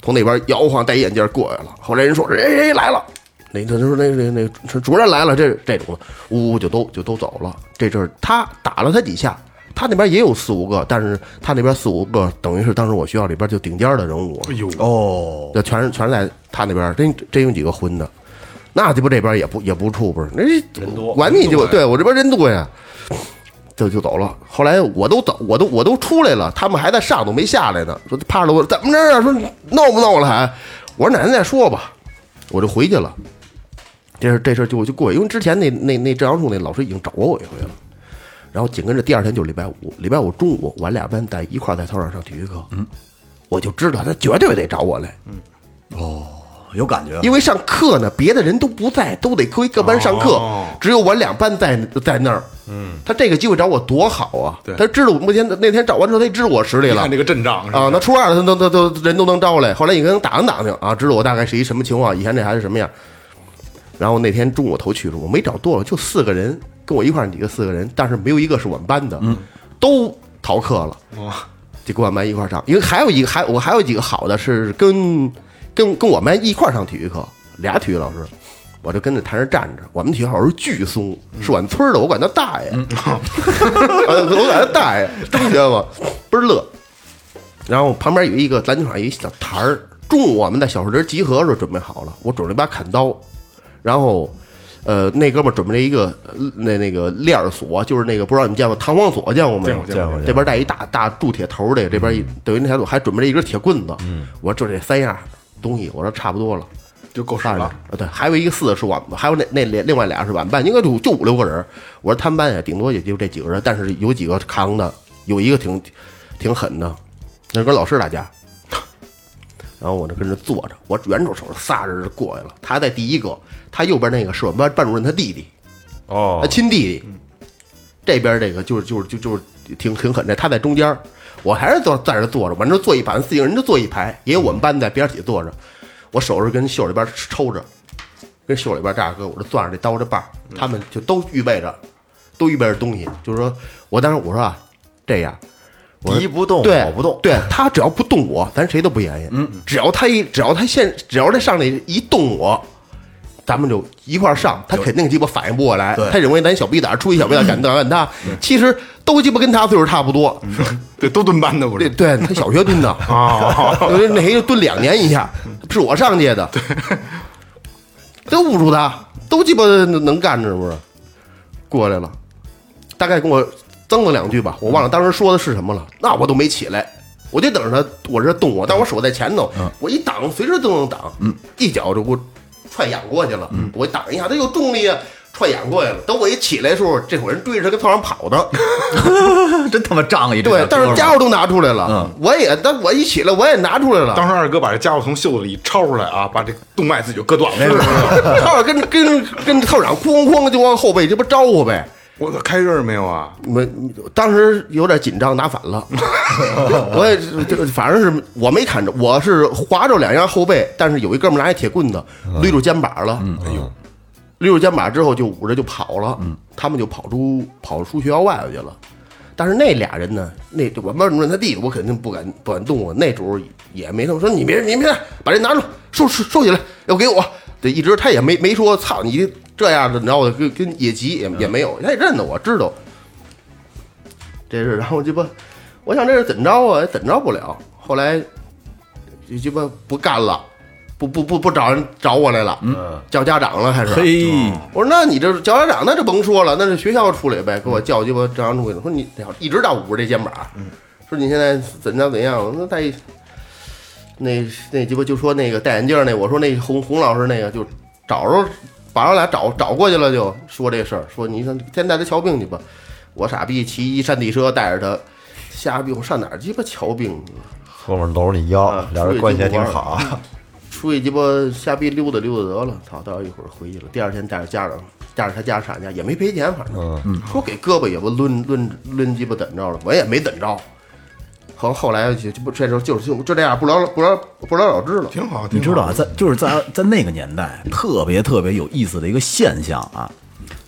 从那边摇晃戴眼镜过来了。后来人说谁谁谁来了，那他就说那那那是主任来了，这这种的，呜呜就都就都走了。这阵儿他打了他几下，他那边也有四五个，但是他那边四五个等于是当时我学校里边就顶尖的人物，哎呦，哦，这全是全是在他那边，真真有几个混的，那鸡巴这边也不也不处不是，那人多管你就对我这边人多呀。就就走了。后来我都走，我都我都出来了，他们还在上头没下来呢。说趴着我怎么着啊？说闹不闹了还？我说奶奶再说吧，我就回去了。这事这事就就过去，因为之前那那那郑阳树那老师已经找过我一回了。然后紧跟着第二天就是礼拜五，礼拜五中午我俩班在一块儿在操场上体育课，嗯，我就知道他绝对得找我来，哦有感觉，因为上课呢，别的人都不在，都得归各班上课，哦只有我俩班在在那儿。嗯，他这个机会找我多好啊！对他知道我目前那天找完之后，他也知道我实力了看这个阵仗是吧啊。那初二的他都都都人都能招来，后来你跟他打听打听啊，知道我大概是一什么情况，以前这孩子什么样。然后那天中午头去的时候，我没找多了，就四个人跟我一块儿几个四个人，但是没有一个是我们班的，嗯，都逃课了。哇，就跟我们班一块儿上，因为还有一个还我还有几个好的是跟跟跟我们班一块儿上体育课，俩体育老师，我就跟着台上站着。我们体育老师巨松，是我们村儿的，我管他大爷，呃 我管他大爷，中学吗，倍儿乐。然后旁边有一个篮球场，有一小台儿。中午我们在小树林集合的时候准备好了，我准备一把砍刀，然后。呃，那哥们儿准备了一个呃那那个链儿锁，就是那个不知道你们见过弹簧锁见过没有？见过见过这边带一大大铸铁头儿的，这边一等于那条锁还准备了一根铁棍子。嗯，我说就这三样东西，我说差不多了。就够使了对，还有一个四是晚，还有那那另另外俩是晚班，应该就就五六个人。我说他们班也顶多也就这几个人，但是有几个扛的，有一个挺挺狠的，那是跟老师打架。然后我就跟着坐着，我圆着手仨人就过来了。他在第一个，他右边那个是我们班班主任他弟弟，哦他，亲弟弟。这边这个就是就是就就是挺挺狠的，他在中间，我还是坐在这坐着，反正坐一排，四个人就坐一排，也有我们班在边儿起坐着，我手是跟袖里边抽着，跟袖里边这样搁，我这攥着这刀这把儿，他们就都预备着，都预备着东西，就是说我当时我说啊，这样。敌不动对我不动。对他只要不动我，咱谁都不言语。嗯，只要他一只要他现只要他上来一动我，咱们就一块上，他肯定鸡巴反应不过来，他认为咱小逼崽儿出一小逼崽儿敢干干他，其实都鸡巴跟他岁数差不多，对，都蹲班的不对是？对，他小学蹲的，啊，那谁蹲两年一下，是我上届的，对 都捂住他，都鸡巴能干着，不是？过来了，大概跟我增了两句吧，我忘了当时说的是什么了，那我都没起来。我就等着他，我这动我，但我手在前头，我一挡，随时都能挡，一脚就给我踹仰过去了，我挡一下，他有重力啊，踹仰过去了。等我一起来的时候，这伙人追着他跟操场跑的，真他妈仗义！对，但是家伙都拿出来了，我也，但我一起来我也拿出来了，当时二哥把这家伙从袖子里抄出来啊，把这动脉自己就割断了。操跟跟跟操场哐哐就往后背这不招呼呗。我操，开刃没有啊？没，当时有点紧张，拿反了。我也这个，反正是我没砍着，我是划着两样后背，但是有一哥们拿一铁棍子捋住肩膀了。哎呦，捋住肩膀之后就捂着就跑了。他们就跑出跑出学校外头去了。但是那俩人呢，那我班主任他弟弟，我肯定不敢不敢动我。那主也没那么说，你别你别把这拿住，收收收起来，要给我。这，一直他也没没说操你这样的，然后跟跟野鸡也也没有，他也认得我知道。这是，然后鸡巴，我想这是怎么着啊？也怎着不了。后来就鸡巴不干了，不不不不找人找我来了，嗯，叫家长了还是。嘿，我说那你这叫家长，那就甭说了，那是学校处理呗，给我叫鸡巴正常处理。说你一直到捂着这肩膀，说你现在怎着怎样？那戴那那鸡巴就说那个戴眼镜那，我说那洪洪老师那个就找着把我俩找找过去了，就说这事儿，说你看先带他瞧病去吧。我傻逼骑一山地车带着他瞎逼，我上哪儿鸡巴瞧病去？哥们儿搂着你腰啊，俩人关系还挺好。出去鸡巴瞎逼溜达溜达得了，操！到一会儿回去了，第二天带着家长，带着他家产家也没赔钱，反正，嗯说给胳膊也不抡抡抡鸡巴怎着了，我也没怎着。后后来就就不这时候就是就就这样不了不了不了了之了。挺好，挺好你知道啊，在就是在在那个年代，特别特别有意思的一个现象啊，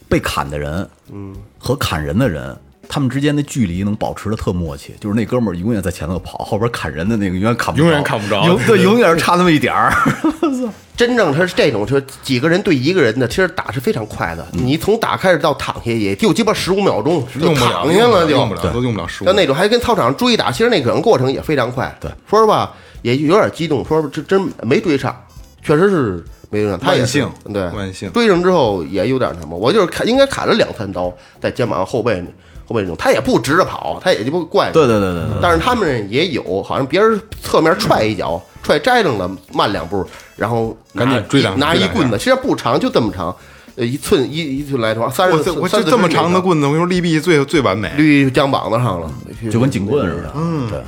被砍的人，嗯，和砍人的人，他们之间的距离能保持的特默契，就是那哥们儿永远在前头跑，后边砍人的那个永远砍不着永远砍不着永对，永远是差那么一点儿。真正他是这种，说几个人对一个人的，其实打是非常快的。你从打开始到躺下也就鸡巴十五秒钟，就用不了，躺下了就用不了，都用不了十五像。那种还跟操场上追打，其实那可能过程也非常快。对，说实话也有点激动，说这真没追上，确实是没追上。他万幸对万幸追上之后也有点什么，我就是砍，应该砍了两三刀在肩膀后背后背那种，他也不直着跑，他也就不怪。对对对对对，但是他们也有，好像别人侧面踹一脚，踹摘楞了，慢两步，然后赶紧追两拿一棍子，实际上不长，就这么长，呃，一寸一一寸来长，三十我这我这这么长的，棍子，我跟你说利弊最最完美。捋肩膀子上了，就跟警棍似的。嗯，对。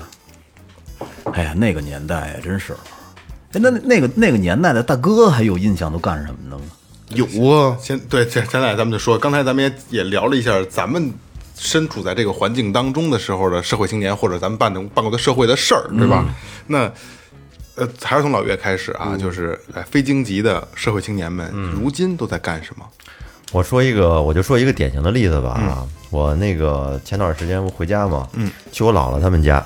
哎呀，那个年代呀，真是。哎，那那个那个年代的大哥还有印象都干什么的吗？有啊，现对现现在咱们就说，刚才咱们也也聊了一下，咱们身处在这个环境当中的时候的社会青年，或者咱们办的办过的社会的事儿，对吧？那呃，还是从老岳开始啊，就是哎，非京籍的社会青年们，如今都在干什么？我说一个，我就说一个典型的例子吧啊，我那个前段时间不回家嘛，嗯，去我姥姥他们家，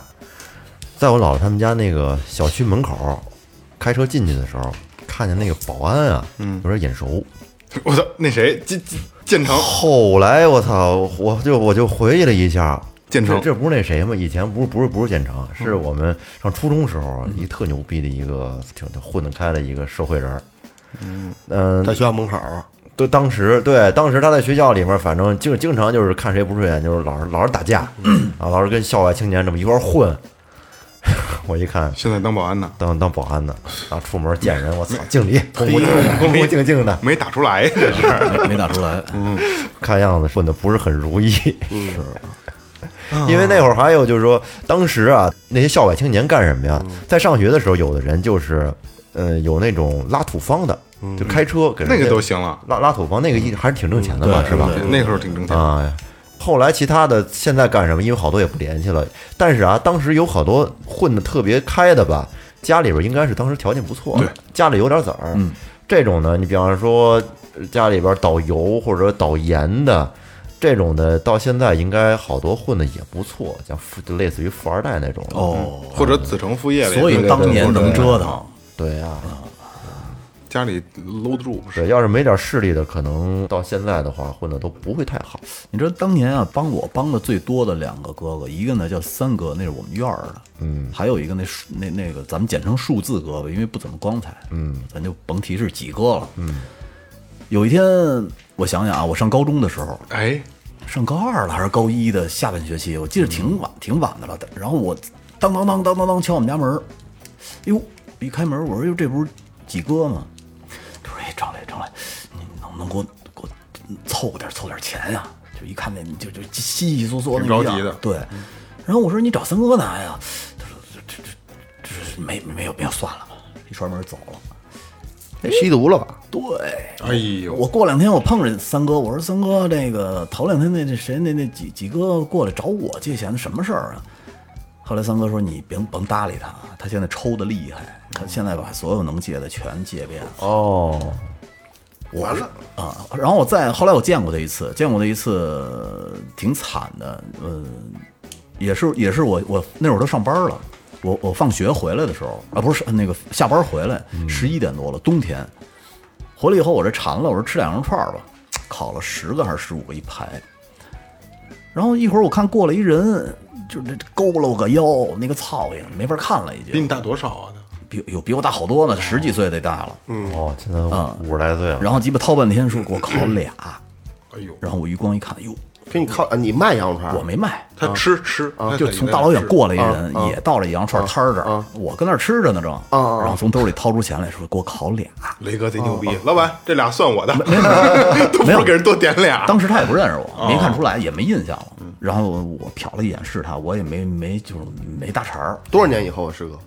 在我姥姥他们家那个小区门口，开车进去的时候，看见那个保安啊，嗯，有点眼熟。我操，那谁？建建建成后来我操，我就我就回忆了一下，建成这这不是那谁吗？以前不是不是不是建成，是我们上初中时候一特牛逼的一个挺混得开的一个社会人儿。嗯在学校门口，对，当时对，当时他在学校里面，反正经经常就是看谁不顺眼，就是老是老是打架，啊，老是跟校外青年这么一块儿混。我一看，现在当保安呢？当当保安的，啊，出门见人，我操，敬礼，恭恭恭恭敬敬的，没打出来，这是没没打出来。嗯看样子混的不是很如意。是，因为那会儿还有就是说，当时啊，那些校外青年干什么呀？在上学的时候，有的人就是，呃，有那种拉土方的，就开车给人那个都行了，拉拉土方，那个一还是挺挣钱的嘛，是吧？那时候挺挣钱的。啊，后来其他的现在干什么？因为好多也不联系了。但是啊，当时有好多混的特别开的吧，家里边应该是当时条件不错，对，家里有点子儿。这种呢，你比方说呃家里边导游或者导盐的。这种的到现在应该好多混的也不错，像富就类似于富二代那种的。哦，或者子承父业所以当年能折腾。对呀、家里搂得住，对，要是没点势力的，可能到现在的话混的都不会太好。你知道当年啊，帮我帮的最多的两个哥哥，一个呢叫三哥，那是我们院儿的，嗯，还有一个那数那那个咱们简称数字哥吧，因为不怎么光彩，嗯，咱就甭提是几哥了，嗯。有一天，我想想啊，我上高中的时候，哎，上高二了还是高一的下半学期，我记得挺晚，挺晚的了。然后我当当当当当当敲我们家门儿，哟，一开门我说哟，这不是几哥吗？哎，张磊张磊，你能不能给我给我凑点凑点钱呀？就一看那就就稀稀嗦嗦那个样挺着急的对。然后我说你找三哥拿呀？他说这这这这没没有没有算了吧，一摔门走了。吸毒了吧？对，哎呦，我过两天我碰着三哥，我说三哥，那个头两天那那谁那那几几哥过来找我借钱，什么事儿啊？后来三哥说你别甭搭理他，他现在抽的厉害，他现在把所有能戒的全戒遍了。哦，完了啊！然后我再后来我见过他一次，见过他一次挺惨的，嗯，也是也是我我那会儿都上班了，我我放学回来的时候啊，不是那个下班回来十一点多了，冬天回来以后我这馋了，我说吃两羊串吧，烤了十个还是十五个一排，然后一会儿我看过来一人，就这勾了我个腰，那个苍蝇没法看了已经，比你大多少啊？比有比我大好多呢，十几岁得大了。哦，现在五十来岁了。然后鸡巴掏半天说给我烤俩，哎呦，然后我余光一看，哟，给你靠，啊你卖羊肉串？我没卖，他吃吃，他就从大老远过来一人，也到了羊肉串摊儿这儿，我跟那儿吃着呢正，然后从兜里掏出钱来说给我烤俩，雷哥贼牛逼，老板这俩算我的，没有 没有给人多点俩。当时他也不认识我，没看出来，也没印象了。然后我瞟了一眼是他，我也没没就是没搭茬儿。多少年以后啊，师哥？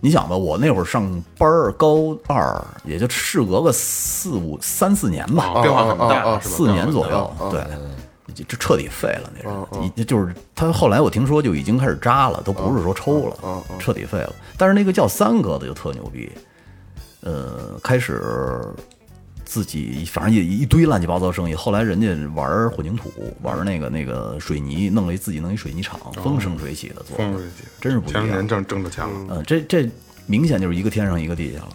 你想吧，我那会儿上班儿，高二也就事隔个四五三四年吧，变化很大？四年左右，对，就就彻底废了那人，已就是他后来我听说就已经开始扎了，都不是说抽了，彻底废了。但是那个叫三哥的就特牛逼，呃，开始自己反正也一堆乱七八糟生意，后来人家玩混凝土，玩那个那个水泥，弄了一自己弄一水泥厂，风生水起的做的，风水起，真是不一样前两年。挣挣着钱了，嗯，这这明显就是一个天上一个地下了。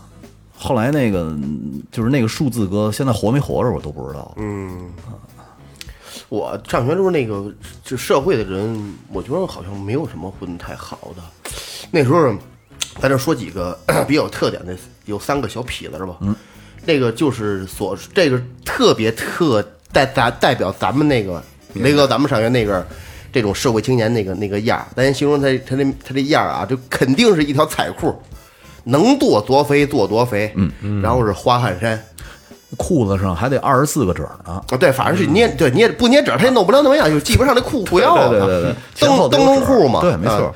后来那个嗯就是那个数字哥，现在活没活着我都不知道。嗯，我上学时候那个就社会的人，我觉得好像没有什么混太好的。那时候在这说几个 比较有特点的，有三个小痞子是吧？嗯，那个就是所这个特别特代代代表咱们那个雷哥，咱们上学那个这种社会青年那个那个样儿，咱先形容他他这他这样儿啊，就肯定是一条彩裤，能做多肥做多肥，嗯嗯，然后是花汗衫。裤子上还得二十四个褶呢。啊，对，反正是捏，对捏不捏褶，他也弄不了那么样，就系不上那裤裤腰了。对对对对灯灯笼裤嘛，对没错啊。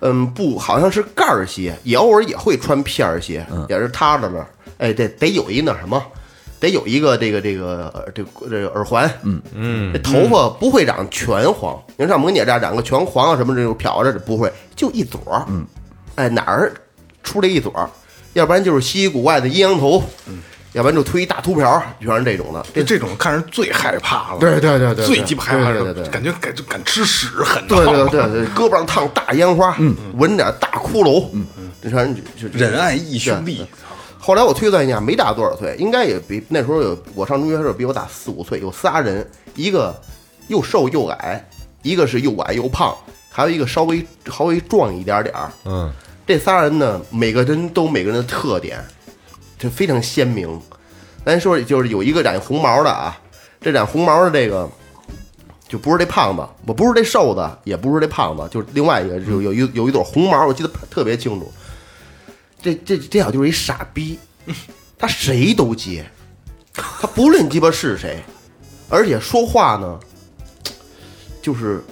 嗯，不，好像是盖儿鞋，也偶尔也会穿片儿鞋，嗯也是塌着呢。哎，得得有一那什么，得有一个这个这个呃这个这个耳环，嗯嗯，这头发不会长全黄，你看像萌姐这样染个全黄啊什么这种漂着不会，就一撮儿，嗯，哎哪儿出来一撮儿，要不然就是稀奇古怪的阴阳头，嗯，要不然就推一大秃瓢儿，全是这种的。这这种看着最害怕了，对对对对最鸡巴害怕了，对对对感觉敢就敢吃屎，很对对对对，胳膊上烫大烟花，嗯，纹点大骷髅，嗯嗯，这全就就仁爱义兄弟对。后来我推算一下，没大多少岁，应该也比那时候有我上中学的时候比我大四五岁，有仨人，一个又瘦又矮，一个是又矮又胖，还有一个稍微稍微壮一点点儿。嗯，这仨人呢，每个人都有每个人的特点，就非常鲜明。咱说就是有一个染红毛的啊，这染红毛的这个就不是这胖子，我不是这瘦子，也不是这胖子，就是另外一个，就有一有一朵红毛，我记得特别清楚。这这这小就是一傻逼，他谁都接，他不论鸡巴是谁，而且说话呢，就是，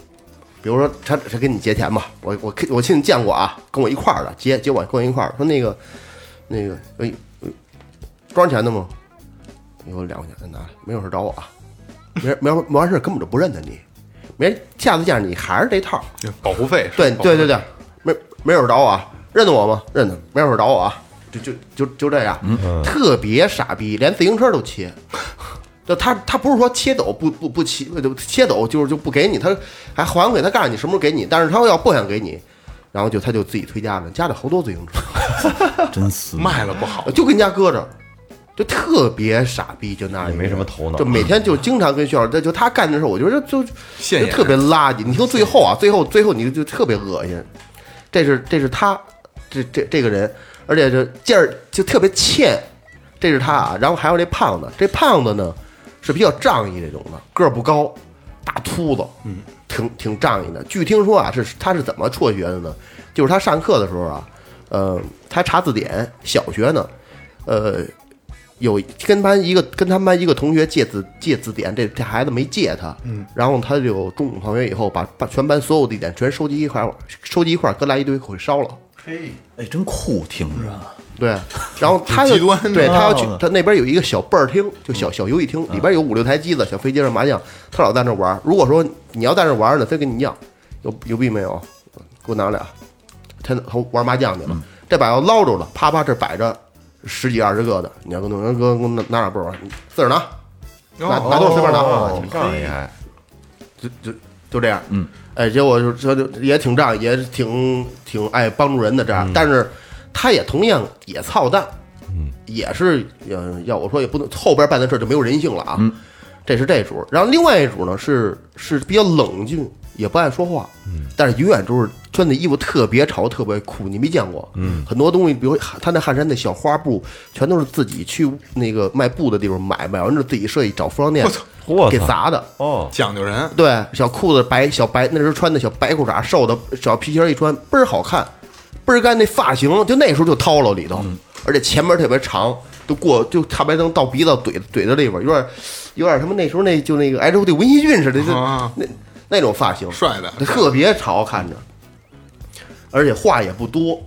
比如说他他跟你结钱吧，我我我亲自见过啊，跟我一块儿的接接我跟我一块儿，说那个那个哎哎多少钱的吗？有两块钱拿来，没有事找我啊，没没没完事根本就不认得你，没下次见着你还是这套，保护费，对对对对，没没有事找我啊，认得我吗？认得，没有人找我啊，就就就就这样，特别傻逼，连自行车都切。就他他不是说切走不不不切就切走就是就不给你，他还还给他告诉你什么时候给你，但是他要不想给你，然后就他就自己推家了，家里好多自行车，真死卖了不好，就跟家搁着，就特别傻逼，就那样也没什么头脑。就每天就经常跟学校，这就他干的事儿，我觉得就就就特别垃圾。你听最后啊，最后最后你就就特别恶心，这是这是他这这这个人，而且这劲儿就特别欠，这是他啊。然后还有这胖子，这胖子呢是比较仗义这种的，个儿不高，大秃子，嗯，挺挺仗义的。据听说啊，是他是怎么辍学的呢？就是他上课的时候啊，呃，他查字典，小学呢，呃，有跟班一个跟他们班一个同学借字借字典，这这孩子没借他，嗯，然后他就中午放学以后把把全班所有的字典全收集一块儿，收集一块儿，搁来一堆给烧了。哎，真酷，听着。对，然后他就对他要去哦，他那边有一个小倍儿厅，就小小游戏厅，里边有五六台机子，小飞机上麻将，他老在那玩。如果说你要在那玩呢，他跟你要，有有币没有？给我拿俩，他他玩麻将去了，这把要捞着了，啪啪这摆着十几二十个的，你要跟那哥给我拿拿俩倍儿，你自个儿拿，拿拿多少随便拿，哦，挺仗义还。就就就这样，嗯，哎，结果就这就也挺仗义，也挺挺爱帮助人的这样，但是他也同样也操蛋，嗯，也是呃，要我说也不能后边办的事儿就没有人性了啊，这是这主，然后另外一主呢是是比较冷静，也不爱说话，嗯，但是永远都是穿的衣服特别潮，特别酷，你没见过，嗯，很多东西，比如他那汗衫那小花布，全都是自己去那个卖布的地方买，买完之后自己设计找服装店给砸的，哦，讲究人，对，小裤子白小白，那时候穿的小白裤衩，瘦的小皮鞋一穿，倍儿好看，倍儿干。那发型就那时候就掏了里头，而且前面特别长，都过就差不多能到鼻子怼怼到里边，有点有点什么那时候那就那个 H O T 文熙俊似的，就啊。那那种发型，帅的特别潮看着，而且话也不多。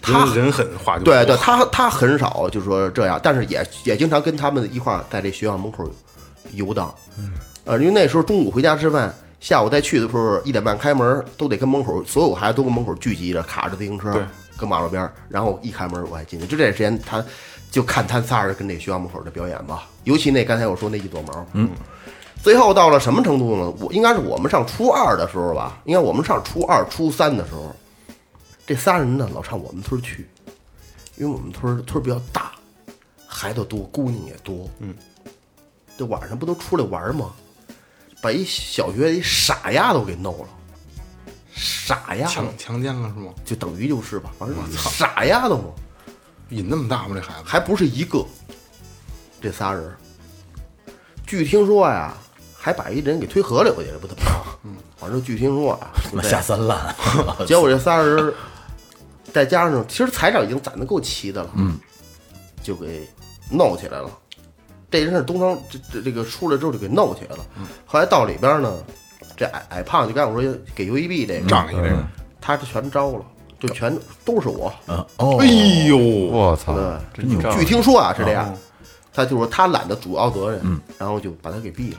他人人狠话就多对对，他他很少就说这样，但是也也经常跟他们一块儿在这学校门口游荡。嗯，呃，因为那时候中午回家吃饭，下午再去的时候一点半开门，都得跟门口所有孩子都跟门口聚集着，卡着自行车对，搁马路边儿，然后一开门我还进去。就这时间，他就看他仨人跟这学校门口的表演吧，尤其那刚才我说那一撮毛，嗯。最后到了什么程度呢？我应该是我们上初二的时候吧，应该我们上初二、初三的时候，这仨人呢老上我们村去，因为我们村村比较大，孩子多，姑娘也多，嗯，这晚上不都出来玩吗？把一小学一傻丫头给弄了，傻丫强头，强强奸了是吗？就等于就是吧，反正 傻丫头嘛，瘾那么大吗？这孩子还不是一个，这仨人，据听说呀，还把一人给推河里头去了，不怎么着？嗯，反正据听说啊，就这样下三滥，结果这仨人再加上，其实财产已经攒的够齐的了，嗯，就给弄起来了。这人是东方这这这个出来之后就给弄起来了。后来到里边呢，这矮矮胖就刚才我说给个仗义这个，他这全招了，就全都是我。嗯哦哎，呦，我操，对，真牛！据听说啊是这样，他就说他揽的主要责任，然后就把他给毙了。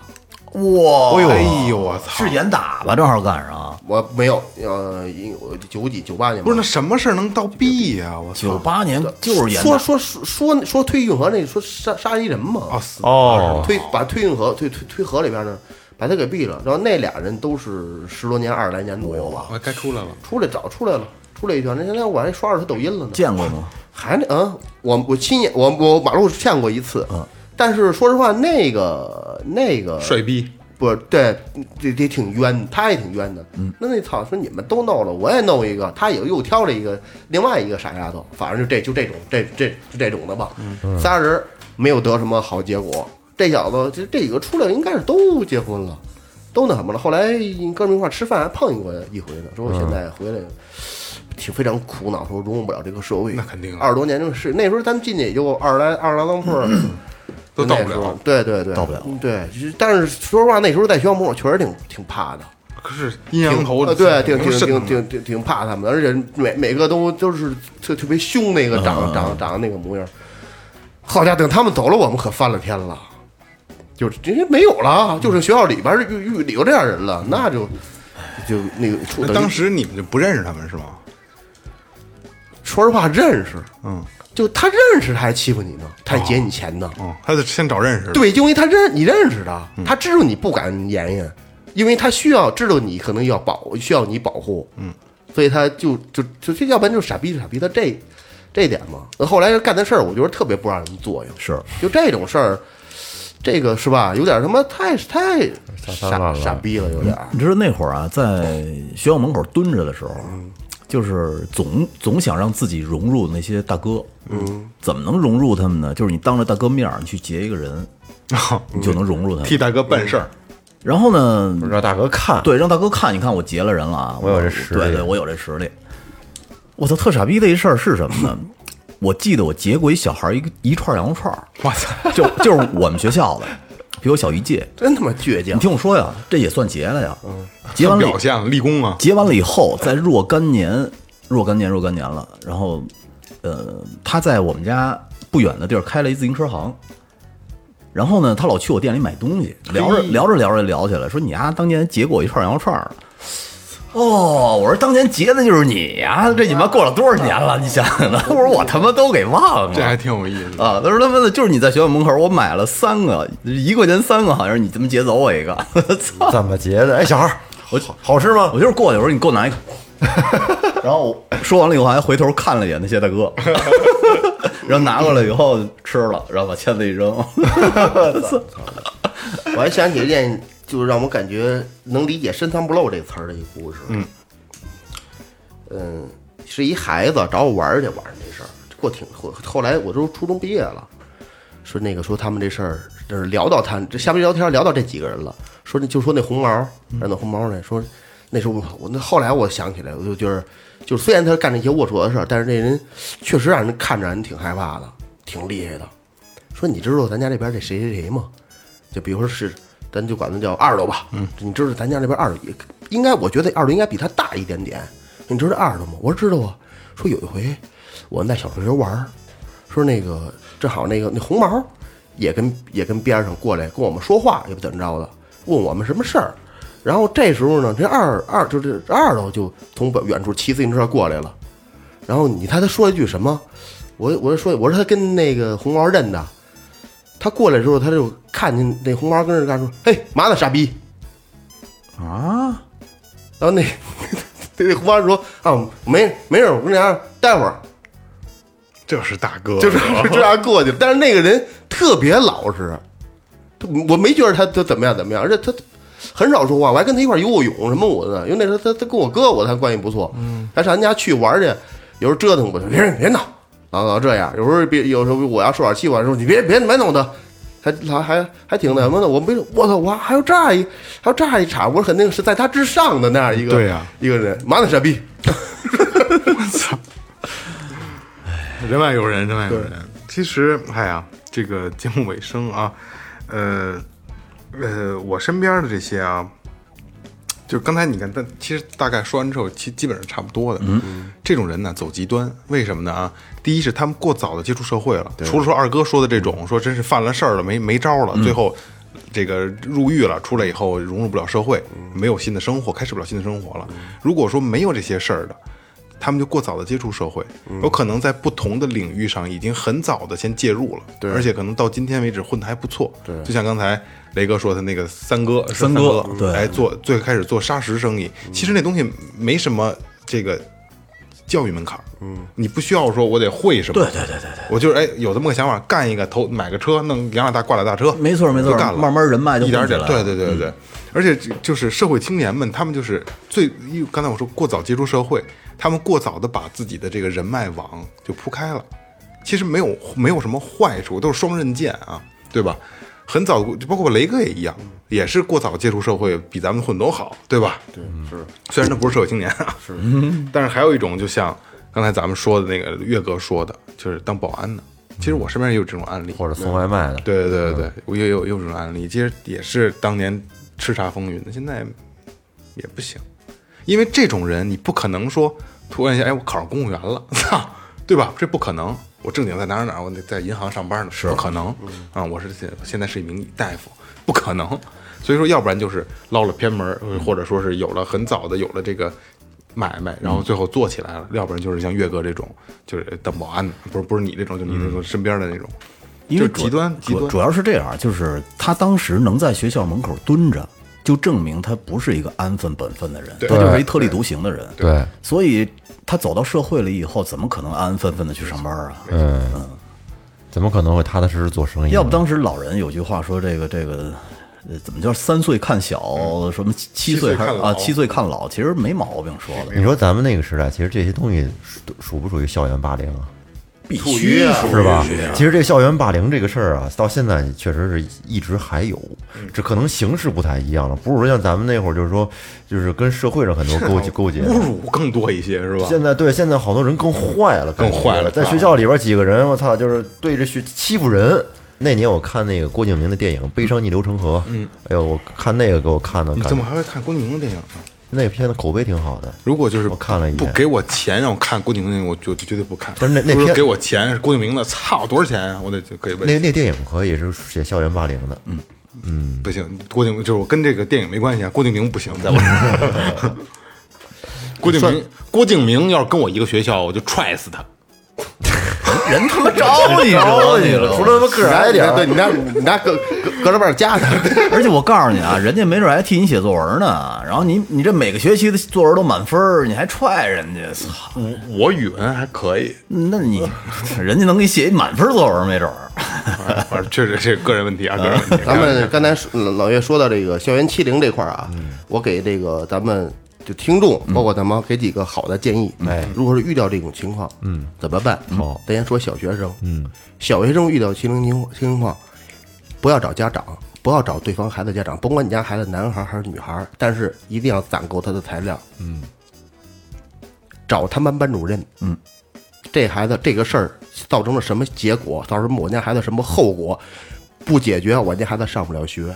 哇，哎呦我操！是严打吧？正好赶上我没有，呃，一我九几九八年吧不是那什么事儿能到毙呀？我操！九八年就是严打，说说说说说推运河那说杀杀一人嘛，啊死哦，推把推运河推推推河里边呢，把他给毙了。然后那俩人都是十多年、二十来年左右吧，我该出来了。出来早出来了，出来一圈。那现在我还刷着他抖音了呢，见过吗？还那嗯，我我亲眼我我马路见过一次，嗯，但是说实话，那个那个帅逼，不是对，这这挺冤，他也挺冤的。嗯，那那操，说你们都弄了，我也弄一个，他也又挑了一个另外一个傻丫头，反正就这就这种这这就这种的吧。嗯，仨人没有得什么好结果。这小子这这几个出来应该是都结婚了，都那什么了。后来哥们一块儿吃饭还碰见过一回呢，说我现在回来挺非常苦恼，说融入不了这个社会。那肯定啊二十多年就是那时候咱进去也就二十来二十来当铺儿。都到不了。对对对，到不了嗯对，但是说实话，那时候在学校门口确实挺挺怕的，可是阴阳头呃对，挺挺挺挺挺挺怕他们的，而且每每个都都是特特别凶，那个长长长那个模样。好家伙，等他们走了，我们可翻了天了，就是因为没有了，就是学校里边儿遇遇里头这样人了，那就就那个当时你们就不认识他们是吗？说实话认识，嗯就他认识他还欺负你呢，他还劫你钱呢。嗯，他得先找认识的。对，因为他认你认识的，他知道你不敢言言，因为他需要知道你可能要保，需要你保护，嗯，所以他就就就这，要不然就是傻逼傻逼，他这这点嘛。那后来干的事儿，我觉得特别不让人作用，是就这种事儿，这个是吧？有点他妈太太傻傻逼了，有点。你知道那会儿啊，在学校门口蹲着的时候，就是总总想让自己融入那些大哥。嗯，怎么能融入他们呢？就是你当着大哥面儿，你去劫一个人，你就能融入他们。替大哥办事儿，然后呢，让大哥看，对，让大哥看，你看我劫了人了啊，我有这实力对对，我有这实力。我操，特傻逼的一事儿是什么呢？我记得我劫过一小孩儿一个一串羊肉串儿，我操！就就是我们学校的，比我小一届。真他妈倔强你！听我说呀，这也算结了呀。结完了表现立功啊！结完了以后，在若干年、若干年、若干年了，然后，呃，他在我们家不远的地儿开了一自行车行。然后呢，他老去我店里买东西，聊着聊着聊着聊起来，说你丫当年结过我一串羊肉串儿。哦，我说当年劫的就是你呀！这你妈过了多少年了？你想想呢？我说我他妈都给忘了。这还挺有意思。啊，他说他妈的，就是你在学校门口，我买了三个，一块钱三个，好像是你他妈劫走我一个。操！怎么劫的？哎，小孩儿，我好吃吗？我就是过去，我说你给我拿一个，然后说完了以后还回头看了一眼那些大哥，然后拿过来以后吃了，然后把签子一扔。我还想起一件，就是让我感觉能理解“深藏不露”这个词儿的一个故事。嗯，嗯，是一孩子找我玩儿去，晚上这事儿过挺后后来我都初中毕业了，说那个说他们这事儿，就是聊到他这下边聊天聊到这几个人了，说就说那红毛，让那红毛呢说那时候我我那后来我想起来，我就觉得就是虽然他干那些龌龊的事儿，但是那人确实让人看着人挺害怕的，挺厉害的。说你知道咱家这边这谁谁谁吗？就比如说是，咱就管它叫二楼吧。嗯，你知道咱家那边二楼也应该，我觉得二楼应该比它大一点点。你知道二楼吗？我说知道啊。说有一回我们在小水流玩儿，说那个正好那个那红毛也跟也跟边上过来跟我们说话，也不怎么着的，问我们什么事儿。然后这时候呢，这二二就这这二楼就从远处骑自行车过来了。然后你猜他说了一句什么？我我就说我说他跟那个红毛认的。他过来之后，他就看见那红毛跟着干说：“嘿，嘛呢，傻逼！”啊，然后那那 那红毛说：“啊，没没事，我跟你讲，待会儿这是大哥，就是就 这样过去了。”但是那个人特别老实，他我没觉得他他怎么样怎么样，而且他很少说话。我还跟他一块游过泳什么我的，因为那时候他他跟我哥我他关系不错，嗯，还上人家去玩去，有时候折腾我，别别闹，老老这样。有时候别有时候我要受点气，我说你别别别弄他。还还还还挺那什么的，我没我操，我还有这样一还有这样一场，我肯定是在他之上的那样一个对呀一个人，妈的傻逼，操 人外有人，人外有人。其实，哎呀，这个节目尾声啊，呃呃，我身边的这些啊，就刚才你看，但其实大概说完之后，其基本上差不多的。嗯，这种人呢，走极端，为什么呢？啊，第一是他们过早的接触社会了，除了说二哥说的这种，说真是犯了事儿了，没没招了，最后这个入狱了，出来以后融入不了社会，没有新的生活，开始不了新的生活了。如果说没有这些事儿的，他们就过早的接触社会，有可能在不同的领域上已经很早的先介入了，对，而且可能到今天为止混得还不错，对，就像刚才雷哥说的那个三哥，三哥对。哎做最开始做砂石生意，其实那东西没什么这个教育门槛，嗯，你不需要说我得会什么，对对对对对，我就是哎有这么个想法，干一个投买个车，弄养俩大挂俩大车，没错没错就干了，慢慢人脉就一点点，对对对对对，而且就就是社会青年们，他们就是最，刚才我说过早接触社会，他们过早的把自己的这个人脉网就铺开了，其实没有没有什么坏处，都是双刃剑啊，对吧？很早，就包括雷哥也一样，也是过早接触社会，比咱们混都好，对吧？对，是。虽然他不是社会青年啊，是，但是还有一种，就像刚才咱们说的那个岳哥说的，就是当保安的。其实我身边也有这种案例，或者送外卖的，对对对对对，我也有也有这种案例，其实也是当年叱咤风云的，现在也不行，因为这种人你不可能说突然一下，哎，我考上公务员了，操，对吧？这不可能，我正经在哪儿哪儿，我得在银行上班呢，是。不可能。啊！我是现现在是一名大夫，不可能。所以说，要不然就是捞了偏门儿，或者说是有了很早的有了这个买卖，然后最后做起来了；要不然就是像岳哥这种，就是当保安的，不是不是你这种，就你这种身边的那种，因为极端极端。主主要是这样，就是他当时能在学校门口蹲着，就证明他不是一个安分本分的人，他就是一特立独行的人。对，所以他走到社会了以后，怎么可能安安分分的去上班啊？嗯，怎么可能会踏踏实实做生意？要不当时老人有句话说，这个这个。呃，怎么叫三岁看小，什么七七岁啊？七岁看老，其实没毛病说的，你说咱们那个时代，其实这些东西属属不属于校园霸凌啊？必须啊是吧？其实这个校园霸凌这个事儿啊，到现在确实是一直还有，这可能形式不太一样了，不是说像咱们那会儿就是说，就是跟社会上很多勾结勾结。侮辱更多一些，是吧？现在对，现在好多人更坏了，更坏了在学校里边几个人，我操，就是对着学欺负人。那年我看那个郭敬明的电影《悲伤逆流成河》，嗯，哎呦，我看那个给我看的，你怎么还会看郭敬明的电影呢？那个片子口碑挺好的。如果就是我看了一眼不给我钱让我看郭敬明我就绝对不看。不是那那片给我钱是郭敬明的，操，多少钱啊？我得就可以问。那那电影可以是写校园霸凌的，嗯嗯，不行，郭敬明就是我跟这个电影没关系啊，郭敬明不行，在我这儿。郭敬明，郭敬明要是跟我一个学校，我就踹死他。人他妈招 你招你了，除了他妈个儿矮点儿，对你那你那搁搁搁这边夹他，而且我告诉你啊，人家没准还替你写作文呢。然后你你这每个学期的作文都满分儿，你还踹人家，操！我语文还可以，那你 人家能给你写一满分作文，没准儿。反正确实是个人问题啊，个人问题。咱们刚才说老岳说到这个校园欺凌这块儿啊，我给这个咱们就听众，包括咱们给几个好的建议。哎，如果是遇到这种情况，嗯，怎么办？好，咱先说小学生，嗯，小学生遇到欺凌情情况，不要找家长，不要找对方孩子家长，甭管你家孩子男孩还是女孩，但是一定要攒够他的材料，嗯，找他们班主任，嗯，这孩子这个事儿造成了什么结果，造成我家孩子什么后果，不解决，我家孩子上不了学，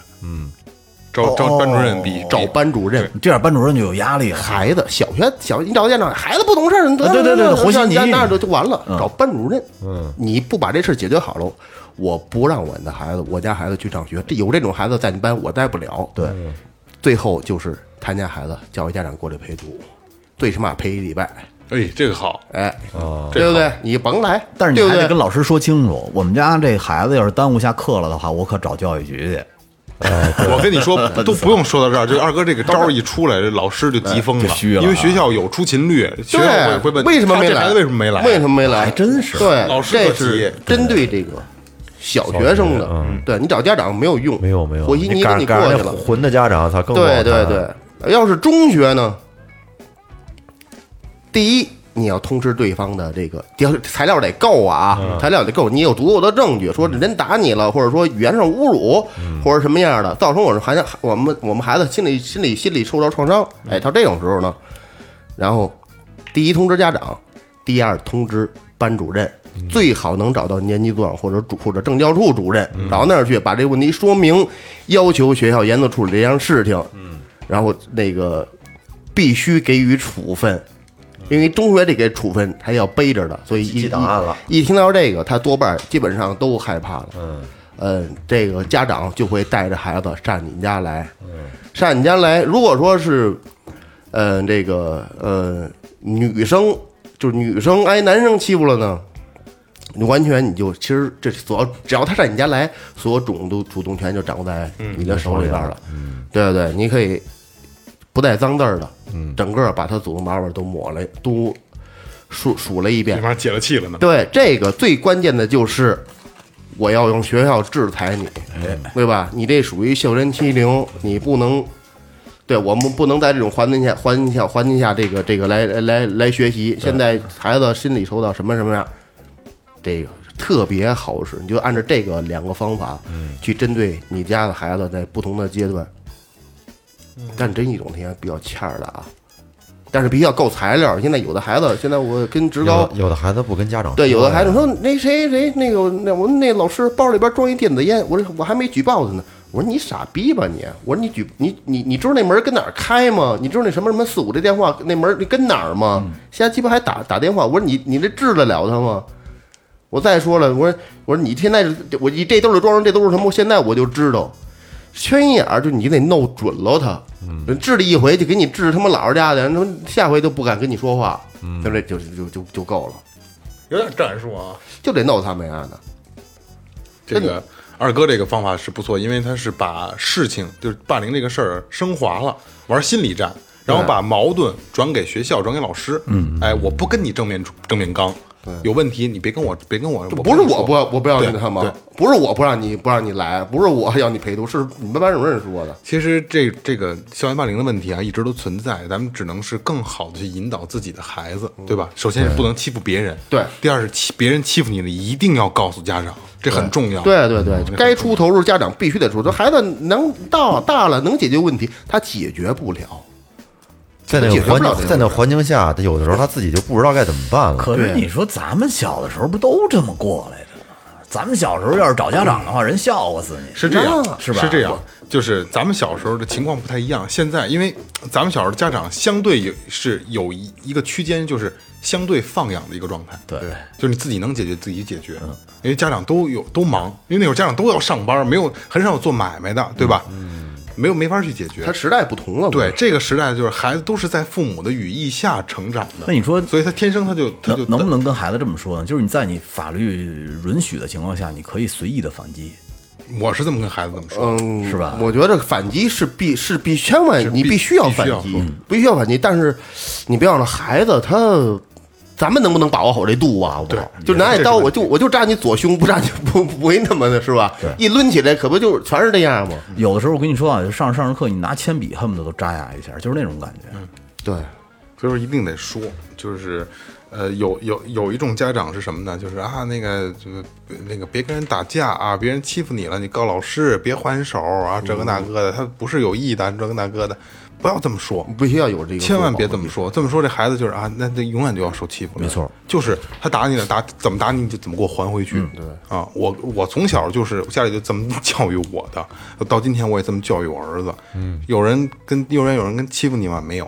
招招班主任比找班主任。这样班主任就有压力了。孩子，小学小你找家长，孩子不懂事儿，对对对和稀泥那那就就完了。找班主任，嗯，你不把这事儿解决好了，我不让我的孩子，我家孩子去上学。这有这种孩子在你班，我带不了。对，最后就是他家孩子叫家长过来陪读，最起码陪一礼拜。哎，这个好，哎，这对不对？你甭来，但是你还得跟老师说清楚，我们家这孩子要是耽误下课了的话，我可找教育局去。我跟你说，都不用说到这儿，就二哥这个招一出来，这老师就急疯了，虚了因为学校有出勤率，学校会会，问为什么没来？他这孩子为什么没来？为什么没来？还真是。对，老师这是针对这个小学生的，嗯。对你找家长没有用，没有没有，我一你给你过去了。混的家长，他更对对对，要是中学呢，第一你要通知对方的这个条材料得够啊，嗯材料得够，你有足够的证据，说人打你了，或者说语言上侮辱，嗯或者什么样的，造成我们孩子我们我们孩子心理心理心理受到创伤。嗯哎，到这种时候呢，然后第一通知家长，第二通知班主任。嗯最好能找到年级组长或者主或者政教处主任，嗯找到那儿去把这个问题说明，要求学校严肃处理这件事情。嗯，然后那个必须给予处分，因为中学得给处分他要背着的，所以一记档案了一一听到这个，他多半基本上都害怕了。嗯，呃，这个家长就会带着孩子上你们家来，嗯上你家来。如果说是，呃，这个呃女生就是女生挨男生欺负了呢，你完全你就其实这所有只要他上你家来，所有主动主动权就掌握在你的手里边了。嗯，对对对，你可以不带脏字儿的，嗯，整个把他祖宗八辈都抹了，都数数了一遍这。玩意儿解了气了呢。对，这个最关键的就是我要用学校制裁你，对吧？你这属于校园欺凌，你不能。对我们不能在这种环境下、环境下、环境下，这个这个来来来来学习。现在孩子心理受到什么什么样，这个特别好使，你就按照这个两个方法，去针对你家的孩子在不同的阶段。但真一种天比较欠儿的啊，但是必须要够材料。现在有的孩子，现在我跟职高有的有的孩子不跟家长对，有的孩子说那谁谁那个那我那老师包里边装一电子烟，我说我还没举报他呢。我说你傻逼吧你！我说你举你你你知道那门跟哪儿开吗？你知道那什么什么四五这电话那门你跟哪儿吗？现在鸡巴还打打电话！我说你你这治得了他吗？我再说了，我说我说你现在我你这兜里装上这都是什么？现在我就知道，缺心眼儿就你得弄准了他，嗯，治了一回就给你治他妈老实家的，他妈下回都不敢跟你说话，嗯，就这就就就就够了。有点战术啊。就得弄他们丫的。这个二哥这个方法是不错，因为他是把事情就是霸凌这个事儿升华了，玩心理战，然后把矛盾转给学校，转给老师。嗯，哎，我不跟你正面正面刚，有问题你别跟我别跟我，不是我不说我不要你对他妈对，不是我不让你不让你来，不是我要你陪读，是你们班主任说的。其实这这个校园霸凌的问题啊，一直都存在，咱们只能是更好的去引导自己的孩子，对吧？首先是不能欺负别人，对第二是欺别人欺负你了，一定要告诉家长，这很重要。对对对，该出头时家长必须得出。这孩子能到大了能解决问题，他解决不了。在那个环境，在那环境下，他有的时候他自己就不知道该怎么办了。可是你说咱们小的时候不都这么过来的吗？咱们小时候要是找家长的话，人笑话死你。是这样，是吧是这样，就是咱们小时候的情况不太一样。现在，因为咱们小时候家长相对有是有一一个区间，就是相对放养的一个状态。对，就是你自己能解决自己解决，因为家长都有都忙，因为那会儿家长都要上班，没有很少有做买卖的，对吧？没有没法去解决他。时代不同了，对，这个时代，就是孩子都是在父母的羽翼下成长的。那你说所以他天生他就他就能能不能跟孩子这么说呢？就是你在你法律允许的情况下，你可以随意的反击，我是这么跟孩子这么说。嗯，是吧我觉得反击是必是必千万你必须要反击必须要说，必须要反击。但是你别忘了，孩子他。咱们能不能把握好这度啊？我对就拿起刀，我就我就扎你左胸，不扎你 不不会那么的是吧？一抡起来，可不就全是这样吗？有的时候我跟你说啊，上着上着课，你拿铅笔恨不得都扎牙一下，就是那种感觉。嗯对，所以说一定得说，就是，呃，有有有一种家长是什么呢？就是啊，那个就是那个别跟人打架啊，别人欺负你了，你告老师，别还手啊，这个那个的，他不是有意的，这个那个的，不要这么说。必须要有这个，千万别这么说，这么说这孩子就是啊，那那永远就要受欺负。没错，就是他打你了，打怎么打你，你就怎么给我还回去。对啊，我我从小就是家里就这么教育我的，到今天我也这么教育我儿子。嗯，有人跟幼儿园有人跟欺负你吗？没有。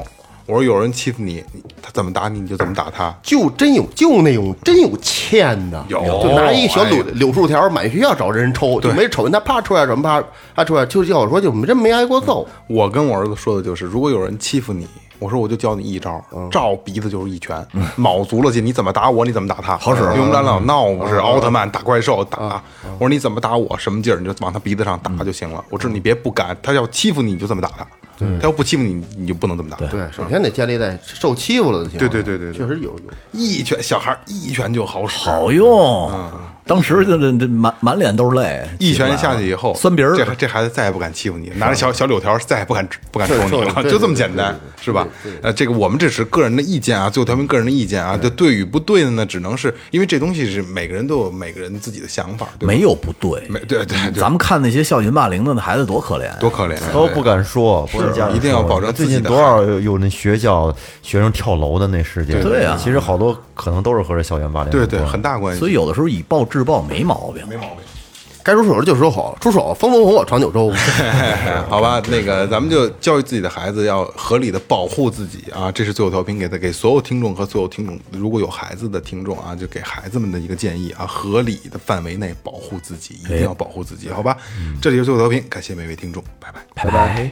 我说有人欺负你，他怎么打你，你就怎么打他。就真有就那种真有欠的，有就拿一小柳哎柳树条满学校找人抽，就没瞅见他啪出来什么啪啪出来，就叫我说就真没挨过揍。我跟我儿子说的就是，如果有人欺负你，我说我就教你一招，照鼻子就是一拳，卯足了劲，你怎么打我，你怎么打他，好使。我们俩老闹，不是奥特曼打怪兽打。我说你怎么打我，什么劲儿，你就往他鼻子上打就行了。我知道你别不敢，他要欺负你，你就这么打他。他要不欺负你，你就不能这么打。对，首先得建立在受欺负了的情况下。对对对对对确实有有。一拳小孩一拳就好使。好用，当时这这这满满脸都是泪，一拳下去以后，酸鼻儿，这这孩子再也不敢欺负你，拿着小小柳条再也不敢 不敢抽你了，就这么简单，是吧？呃，这个我们这是个人的意见啊，最后调频个人的意见啊，这对与不对的呢，只能是因为这东西是每个人都有每个人自己的想法，对？没有不对，没对对对，咱们看那些校园霸凌的那孩子多可怜，多可怜，都不敢说，不跟家长一定要保证最近自己的多少有有那学校学生跳楼的那事件，对啊。其实好多可能都是和这校园霸凌有对对，很大关系，所以有的时候以暴制暴没毛病，没毛病。该出手就出手，出手风风火火闯九州。好吧，那个咱们就教育自己的孩子要合理的保护自己啊，这是最后调频给的给所有听众和所有听众，如果有孩子的听众啊，就给孩子们的一个建议啊，合理的范围内保护自己，一定要保护自己，好吧？这里是最后调频，感谢每位听众，拜拜。拜拜。